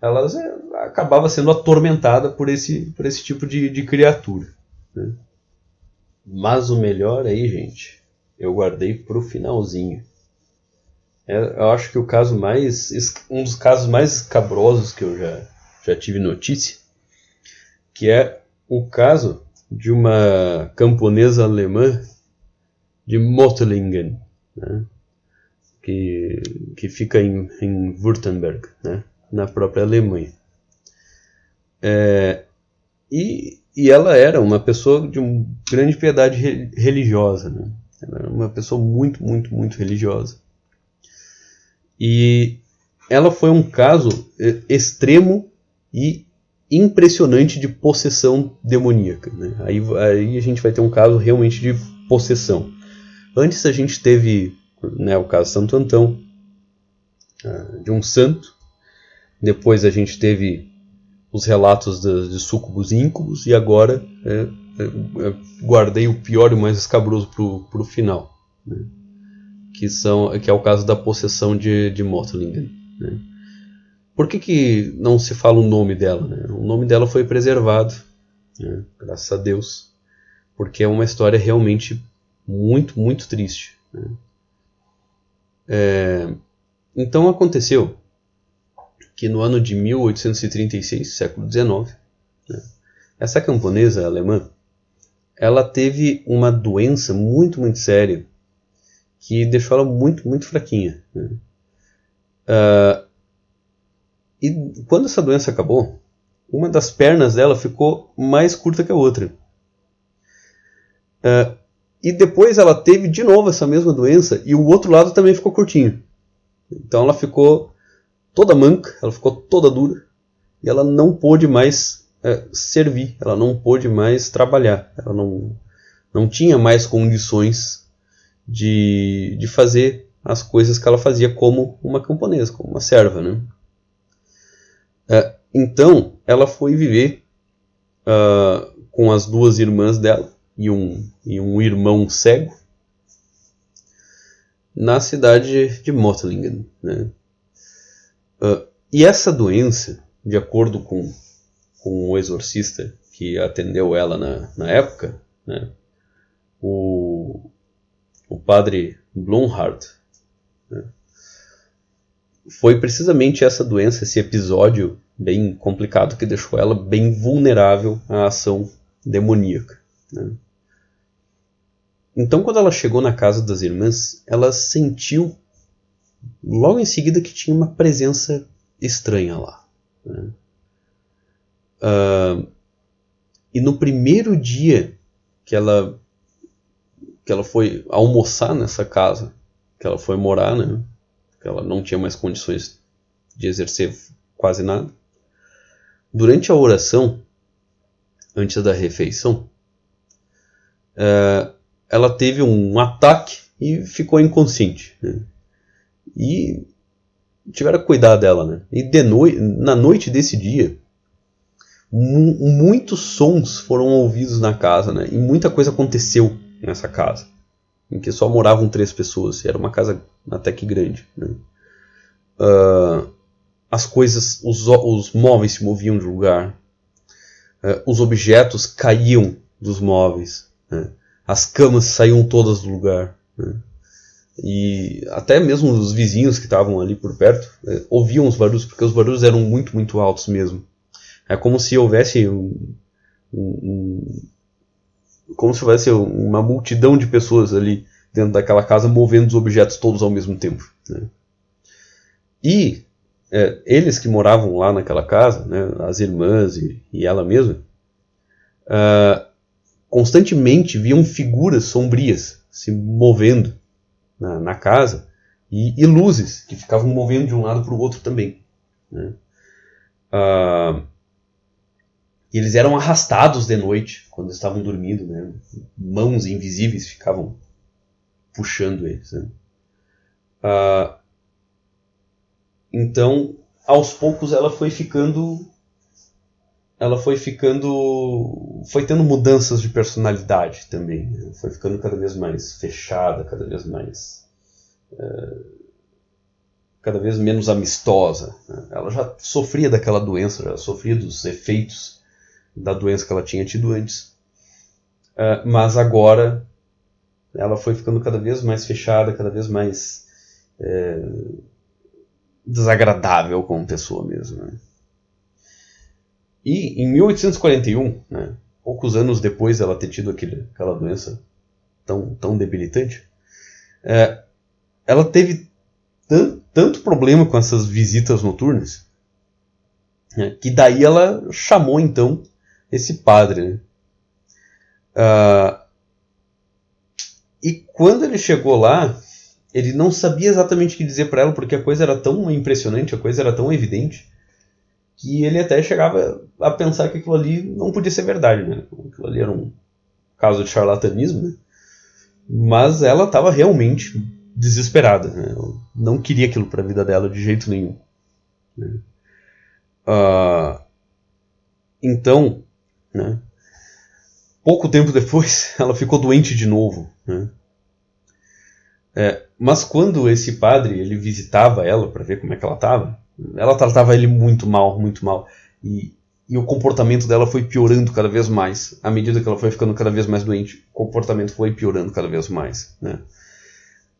Ela é, acabava sendo atormentada por esse, por esse tipo de, de criatura. Né? Mas o melhor aí, gente, eu guardei para o finalzinho. É, eu acho que o caso mais. um dos casos mais escabrosos que eu já, já tive notícia, que é o caso de uma camponesa alemã de Mottlingen, né? que, que fica em, em Württemberg, né? na própria Alemanha. É, e, e ela era uma pessoa de uma grande piedade re, religiosa, né? ela era uma pessoa muito, muito, muito religiosa. E ela foi um caso é, extremo e impressionante de possessão demoníaca. Né? Aí, aí a gente vai ter um caso realmente de possessão. Antes a gente teve né, o caso Santo Antão, ah, de um santo. Depois a gente teve os relatos de, de sucubus e íncubos. E agora é, é, é, guardei o pior e o mais escabroso para o final. Né? Que, são, que é o caso da possessão de, de Motlingen. Né? Por que, que não se fala o nome dela? Né? O nome dela foi preservado, né? graças a Deus, porque é uma história realmente muito, muito triste. Né? É, então aconteceu que no ano de 1836, século XIX, né, essa camponesa alemã, ela teve uma doença muito, muito séria que deixou ela muito, muito fraquinha. Né? Uh, e quando essa doença acabou, uma das pernas dela ficou mais curta que a outra. Uh, e depois ela teve de novo essa mesma doença e o outro lado também ficou curtinho. Então ela ficou toda manca, ela ficou toda dura e ela não pôde mais é, servir, ela não pôde mais trabalhar, ela não, não tinha mais condições de, de fazer as coisas que ela fazia como uma camponesa, como uma serva. Né? É, então ela foi viver uh, com as duas irmãs dela e um, e um irmão cego na cidade de Mottlingen. Né? Uh, e essa doença, de acordo com, com o exorcista que atendeu ela na, na época, né? o, o padre Blumhardt, né? foi precisamente essa doença, esse episódio bem complicado que deixou ela bem vulnerável à ação demoníaca. Né? Então, quando ela chegou na casa das irmãs, ela sentiu logo em seguida que tinha uma presença estranha lá. Né? Uh, e no primeiro dia que ela que ela foi almoçar nessa casa, que ela foi morar, né? Que ela não tinha mais condições de exercer quase nada. Durante a oração, antes da refeição, uh, ela teve um ataque e ficou inconsciente. Né? E tiveram que cuidar dela. Né? E de no... na noite desse dia, muitos sons foram ouvidos na casa, né? E muita coisa aconteceu nessa casa, em que só moravam três pessoas. Era uma casa até que grande, né? Uh, as coisas, os, os móveis se moviam de lugar, uh, os objetos caíam dos móveis, né? as camas saíam todas do lugar. Né? E até mesmo os vizinhos que estavam ali por perto uh, ouviam os barulhos, porque os barulhos eram muito, muito altos mesmo. É como se houvesse um, um, como se houvesse uma multidão de pessoas ali dentro daquela casa movendo os objetos todos ao mesmo tempo. Né? E é, eles que moravam lá naquela casa, né, as irmãs e, e ela mesma, uh, constantemente viam figuras sombrias se movendo na, na casa e, e, luzes que ficavam movendo de um lado para o outro também. Né? Uh, e eles eram arrastados de noite quando estavam dormindo, né? Mãos invisíveis ficavam puxando eles. Né? Uh, então, aos poucos, ela foi ficando, ela foi ficando, foi tendo mudanças de personalidade também. Né? Foi ficando cada vez mais fechada, cada vez mais uh, cada vez menos amistosa. Né? Ela já sofria daquela doença, já sofria dos efeitos da doença que ela tinha tido antes. Uh, mas agora ela foi ficando cada vez mais fechada, cada vez mais é, desagradável como pessoa mesmo. Né? E em 1841, né, poucos anos depois dela ter tido aquele, aquela doença tão, tão debilitante, é, ela teve tanto problema com essas visitas noturnas né, que daí ela chamou então esse padre. Né? Uh, e quando ele chegou lá, ele não sabia exatamente o que dizer para ela, porque a coisa era tão impressionante, a coisa era tão evidente, que ele até chegava a pensar que aquilo ali não podia ser verdade, né? Aquilo ali era um caso de charlatanismo, né? Mas ela estava realmente desesperada, né? não queria aquilo para a vida dela de jeito nenhum. Né? Uh, então, né? Pouco tempo depois, ela ficou doente de novo. Né? É, mas quando esse padre ele visitava ela para ver como é que ela estava, ela tratava ele muito mal, muito mal. E, e, o comportamento dela foi piorando cada vez mais. À medida que ela foi ficando cada vez mais doente, o comportamento foi piorando cada vez mais. Né?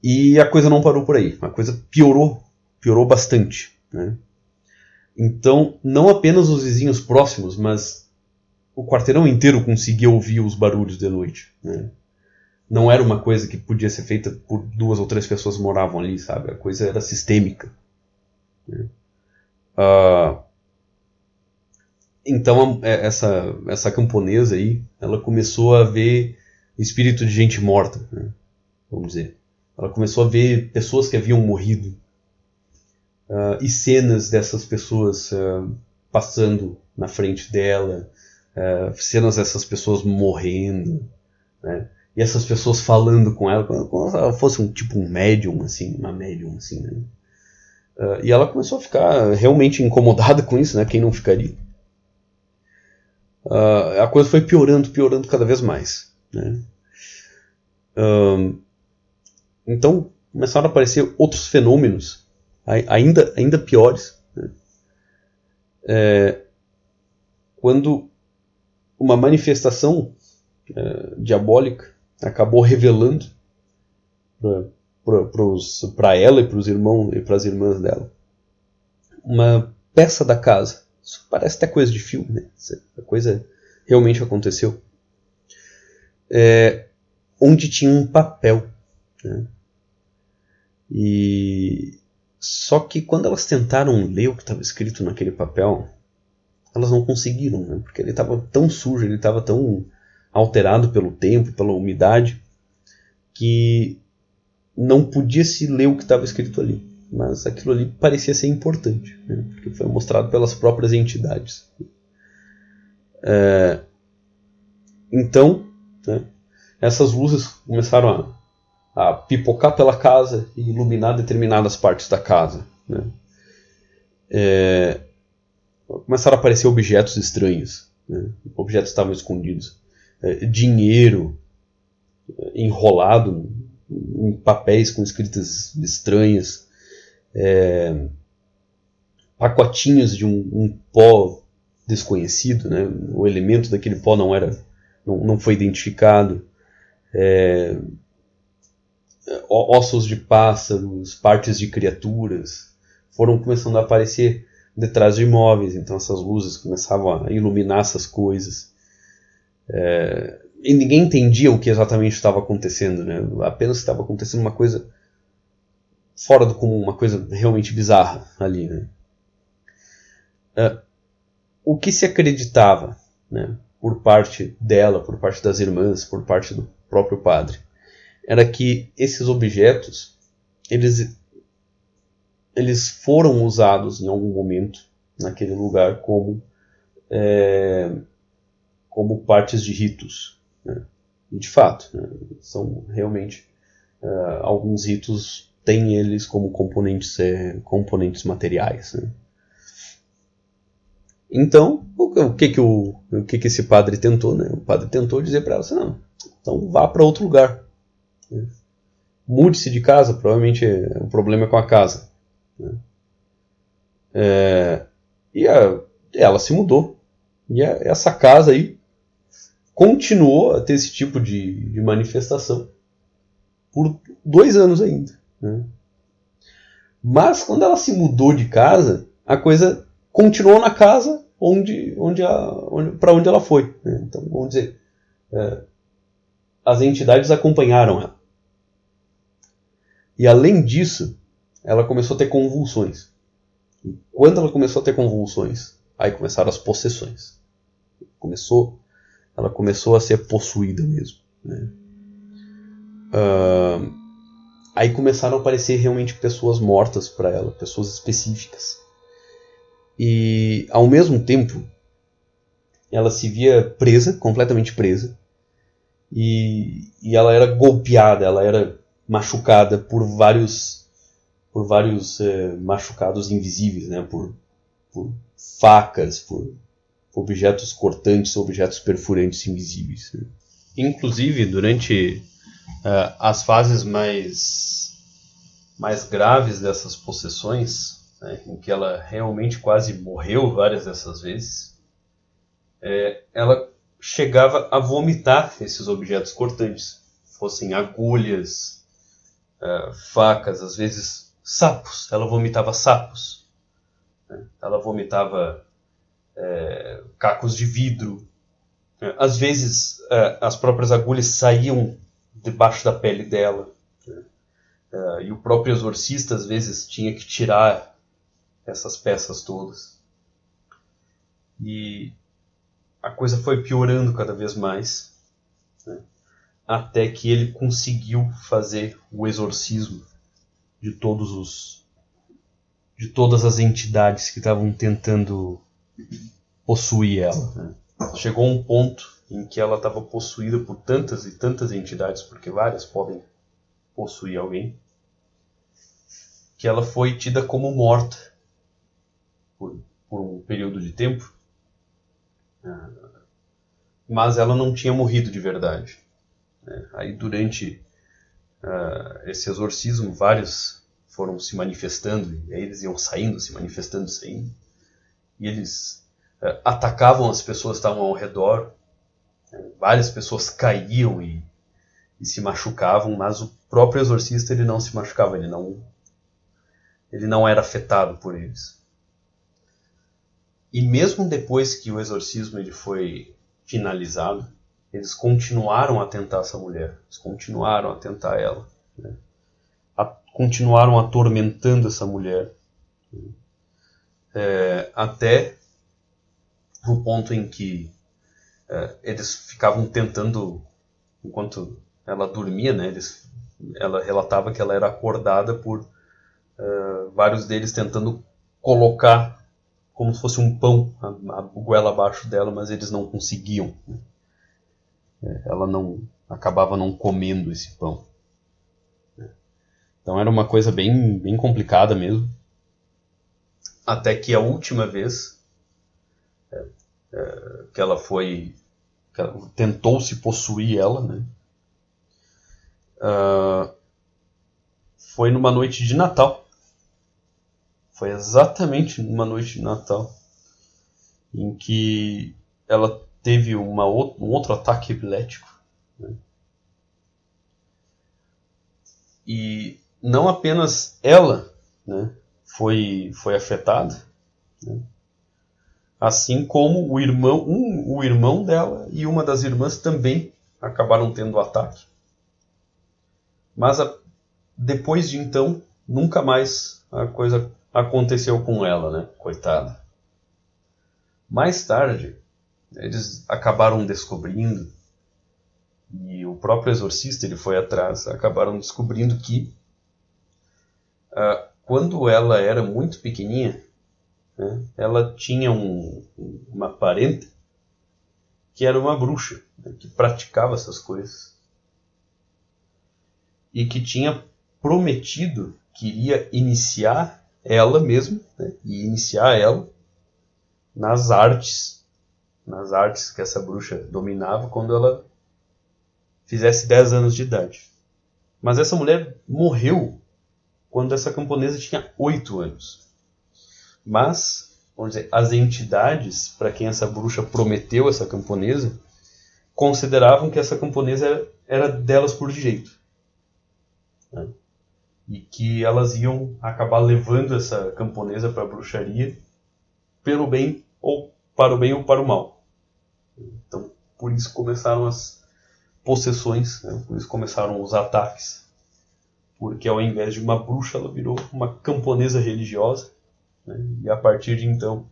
E a coisa não parou por aí. A coisa piorou, piorou bastante. Né? Então, não apenas os vizinhos próximos, mas o quarteirão inteiro conseguia ouvir os barulhos de noite. Né? Não era uma coisa que podia ser feita por duas ou três pessoas que moravam ali, sabe? A coisa era sistêmica. Né? Uh, então é, essa essa camponesa aí, ela começou a ver espírito de gente morta, né? vamos dizer. Ela começou a ver pessoas que haviam morrido uh, e cenas dessas pessoas uh, passando na frente dela, uh, cenas dessas pessoas morrendo, né? E essas pessoas falando com ela, como se ela fosse um tipo um médium, assim, uma médium, assim, né? Uh, e ela começou a ficar realmente incomodada com isso, né? Quem não ficaria? Uh, a coisa foi piorando, piorando cada vez mais, né? então começaram a aparecer outros fenômenos ainda, ainda piores. Né? É, quando uma manifestação é, diabólica acabou revelando para ela e para os irmãos e para as irmãs dela uma peça da casa. Isso parece até coisa de filme, né? A coisa realmente aconteceu. É, onde tinha um papel. Né? E só que quando elas tentaram ler o que estava escrito naquele papel, elas não conseguiram, né? porque ele estava tão sujo, ele estava tão alterado pelo tempo, pela umidade, que não podia se ler o que estava escrito ali. Mas aquilo ali parecia ser importante, né? porque foi mostrado pelas próprias entidades. É... Então, né? essas luzes começaram a, a, pipocar pela casa e iluminar determinadas partes da casa. Né? É começaram a aparecer objetos estranhos. Né? Objetos estavam escondidos. É, dinheiro é, enrolado em papéis com escritas estranhas. É, pacotinhos de um, um, pó desconhecido, né? o elemento daquele pó não era, não, não foi identificado. É, ossos de pássaros, partes de criaturas foram começando a aparecer detrás de imóveis, então essas luzes começavam a iluminar essas coisas. É, e ninguém entendia o que exatamente estava acontecendo, né? apenas estava acontecendo uma coisa fora do comum, uma coisa realmente bizarra ali. Né? É, o que se acreditava né, por parte dela, por parte das irmãs, por parte do próprio padre, era que esses objetos eles eles foram usados em algum momento naquele lugar como é, como partes de ritos. Né? de fato, né? são realmente uh, alguns ritos têm eles como componentes, é, componentes materiais. Né? Então, o, o, que que o, o que que esse padre tentou? Né? O padre tentou dizer para ela assim, não, então vá para outro lugar. Né? Mude-se de casa, provavelmente é, o problema é com a casa. Né? É, e a, ela se mudou. E a, essa casa aí continuou a ter esse tipo de, de manifestação por dois anos ainda. Né? Mas quando ela se mudou de casa, a coisa continuou na casa onde, onde, onde para onde ela foi. Né? Então, vamos dizer, é, as entidades acompanharam ela. E além disso, ela começou a ter convulsões. E quando ela começou a ter convulsões, aí começaram as possessões. Começou, ela começou a ser possuída mesmo. Né? Uh, aí começaram a aparecer realmente pessoas mortas para ela, pessoas específicas. E ao mesmo tempo, ela se via presa, completamente presa, e, e ela era golpeada, ela era machucada por vários por vários é, machucados invisíveis, né? por, por facas, por objetos cortantes, objetos perfurantes invisíveis. Né? Inclusive, durante uh, as fases mais, mais graves dessas possessões, né, em que ela realmente quase morreu várias dessas vezes, é, ela chegava a vomitar esses objetos cortantes, fossem agulhas, uh, facas, às vezes sapos. Ela vomitava sapos. Né? Ela vomitava é, cacos de vidro. Né? Às vezes é, as próprias agulhas saíam debaixo da pele dela. Né? É, e o próprio exorcista às vezes tinha que tirar essas peças todas. E a coisa foi piorando cada vez mais, né? até que ele conseguiu fazer o exorcismo de todos os de todas as entidades que estavam tentando possuir ela. Né? Chegou um ponto em que ela estava possuída por tantas e tantas entidades, porque várias podem possuir alguém, que ela foi tida como morta por, por um período de tempo ah, mas ela não tinha morrido de verdade. Né? Aí durante uh, esse exorcismo, vários foram se manifestando, e aí eles iam saindo, se manifestando, saindo, e eles uh, atacavam as pessoas que estavam ao redor, várias pessoas caíam e, e se machucavam, mas o próprio exorcista ele não se machucava, ele não, ele não era afetado por eles. E mesmo depois que o exorcismo ele foi finalizado, eles continuaram a tentar essa mulher, eles continuaram a tentar ela, né? a, continuaram atormentando essa mulher, né? é, até o ponto em que é, eles ficavam tentando, enquanto ela dormia, né? Eles, ela relatava que ela era acordada por é, vários deles tentando colocar como se fosse um pão a, a goela abaixo dela, mas eles não conseguiam. Né? É, ela não acabava não comendo esse pão. Né? Então era uma coisa bem, bem complicada mesmo. Até que a última vez é, é, que ela foi tentou se possuir ela, né? Uh, foi numa noite de Natal. Foi exatamente numa noite de Natal em que ela teve uma, um outro ataque epilético. Né? E não apenas ela né, foi, foi afetada, né? assim como o irmão, um, o irmão dela e uma das irmãs também acabaram tendo o ataque. Mas a, depois de então, nunca mais a coisa aconteceu com ela, né? Coitada. Mais tarde, eles acabaram descobrindo e o próprio exorcista ele foi atrás, acabaram descobrindo que uh, quando ela era muito pequenininha, né, ela tinha um, uma parente que era uma bruxa, né, que praticava essas coisas. E que tinha prometido que iria iniciar ela mesma, né, e iniciar ela nas artes, nas artes que essa bruxa dominava quando ela fizesse 10 anos de idade. Mas essa mulher morreu quando essa camponesa tinha 8 anos. Mas, vamos dizer, as entidades para quem essa bruxa prometeu essa camponesa consideravam que essa camponesa era, delas por direito. Né? E que elas iam acabar levando essa camponesa para a bruxaria pelo bem ou para o bem ou para o mal. Então, por isso começaram as possessões, né? por isso começaram os ataques. Porque ao invés de uma bruxa, ela virou uma camponesa religiosa né? E a partir de então,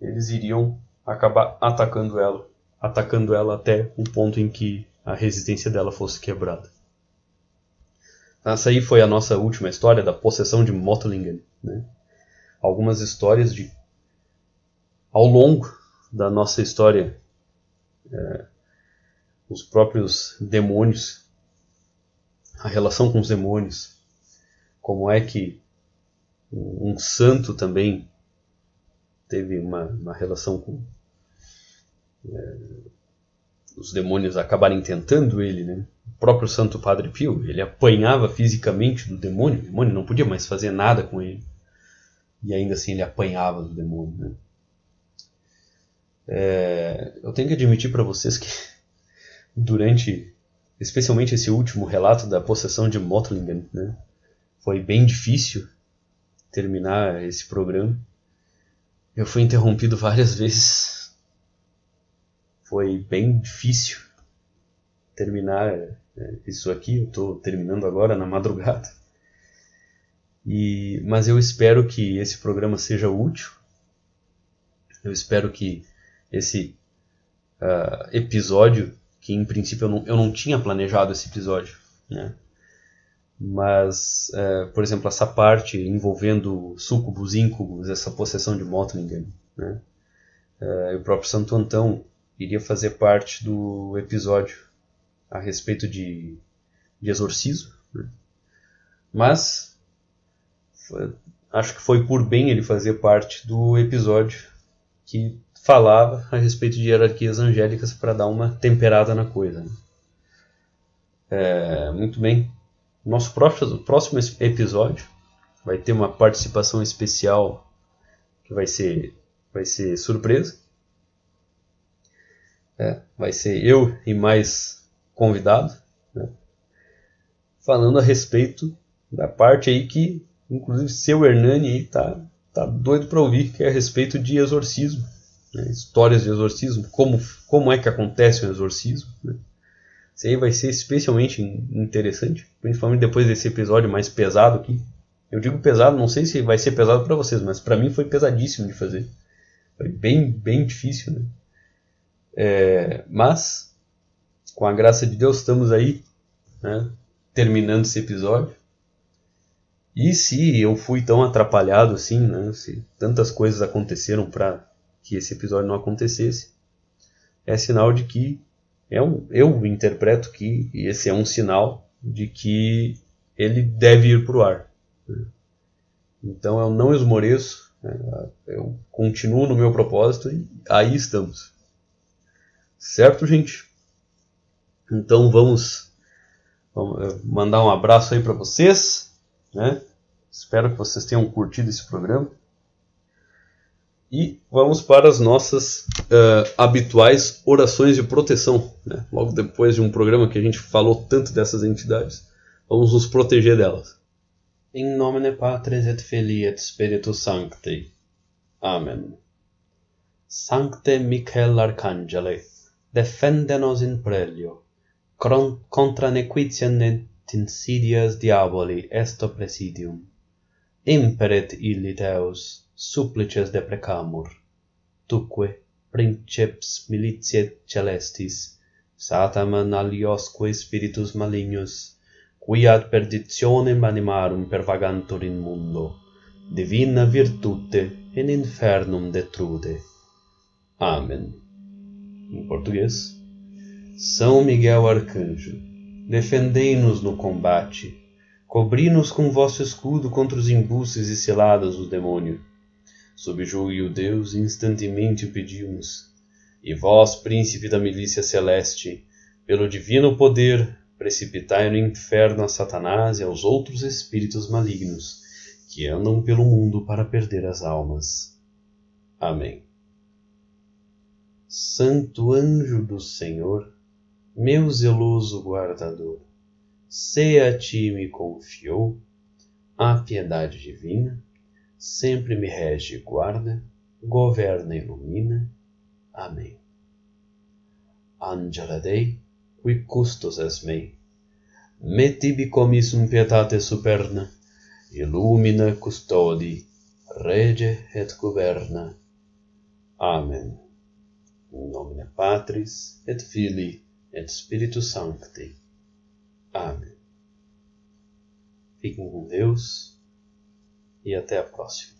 eles iriam acabar atacando ela, atacando ela até o ponto em que a resistência dela fosse quebrada. Essa aí foi a nossa última história da possessão de Motlingen. Né? Algumas histórias de ao longo da nossa história, é, os próprios demônios, a relação com os demônios, como é que um santo também teve uma, uma relação com é, os demônios acabarem tentando ele, né? O próprio Santo Padre Pio, ele apanhava fisicamente do demônio, o demônio não podia mais fazer nada com ele. E ainda assim ele apanhava do demônio, né? É, eu tenho que admitir para vocês que durante, especialmente esse último relato da possessão de Motlingen, né, foi bem difícil terminar esse programa. Eu fui interrompido várias vezes. Foi bem difícil terminar é, isso aqui. Eu estou terminando agora na madrugada. E, mas eu espero que esse programa seja útil. Eu espero que esse uh, episódio, que em princípio eu não, eu não tinha planejado esse episódio, né? mas, é, por exemplo, essa parte envolvendo sucubus, íncubos, essa possessão de Motlingen, né? É, o próprio Santo Antão iria fazer parte do episódio a respeito de, de exorcismo, né? mas foi, acho que foi por bem ele fazer parte do episódio que falava a respeito de hierarquias angélicas para dar uma temperada na coisa. Né? É, muito bem, nosso próximo, próximo episódio vai ter uma participação especial que vai ser, vai ser surpresa. É, vai ser eu e mais convidado, né? falando a respeito da parte aí que, inclusive, seu Hernani aí tá, tá doido para ouvir, que é a respeito de exorcismo, né? histórias de exorcismo, como, como é que acontece o exorcismo. Né? Isso aí vai ser especialmente interessante, principalmente depois desse episódio mais pesado aqui. Eu digo pesado, não sei se vai ser pesado para vocês, mas para mim foi pesadíssimo de fazer. Foi bem, bem difícil, né? É, mas, com a graça de Deus, estamos aí, né, terminando esse episódio. E se eu fui tão atrapalhado assim, né, se tantas coisas aconteceram para que esse episódio não acontecesse, é sinal de que é um, eu interpreto que esse é um sinal de que ele deve ir para o ar. Então eu não esmoreço É, eu continuo no meu propósito e aí estamos. Certo, gente? Então vamos, vamos eh, mandar um abraço aí para vocês, né? Espero que vocês tenham curtido esse programa. E vamos para as nossas uh, habituais orações de proteção. Né? Logo depois de um programa que a gente falou tanto dessas entidades, vamos nos proteger delas. In nomine Patris et Filii et Spiritus Sancti. Amen. Sancte Michael Arcangele, defende-nos in prelio, contra nequitiam et insidias diaboli esto presidium. Imperet illi Deus, supplices deprecamur. Tuque, princeps militiae celestis, Sataman aliosque spiritus malignus, qui ad perditionem animarum pervagantur in mundo, divina virtute in infernum detrude. Amen. Em português, São Miguel Arcanjo, defendei-nos no combate, cobri-nos com vosso escudo contra os embuses e ciladas do demônio subjugue o Deus instantemente o pedimos. E vós, príncipe da milícia celeste, pelo divino poder, precipitai no inferno a Satanás e aos outros espíritos malignos que andam pelo mundo para perder as almas. Amém. Santo anjo do Senhor, meu zeloso guardador, se a ti me confiou a piedade divina, sempre me rege e guarda, governa e ilumina. Amém. Angela Dei, qui custos es mei, me tibi commissum pietate superna, illumina, custodi, rege et governa. Amen. In nomine Patris, et Filii, et Spiritus Sancti. Amém. Fiquem com Deus e até a próxima.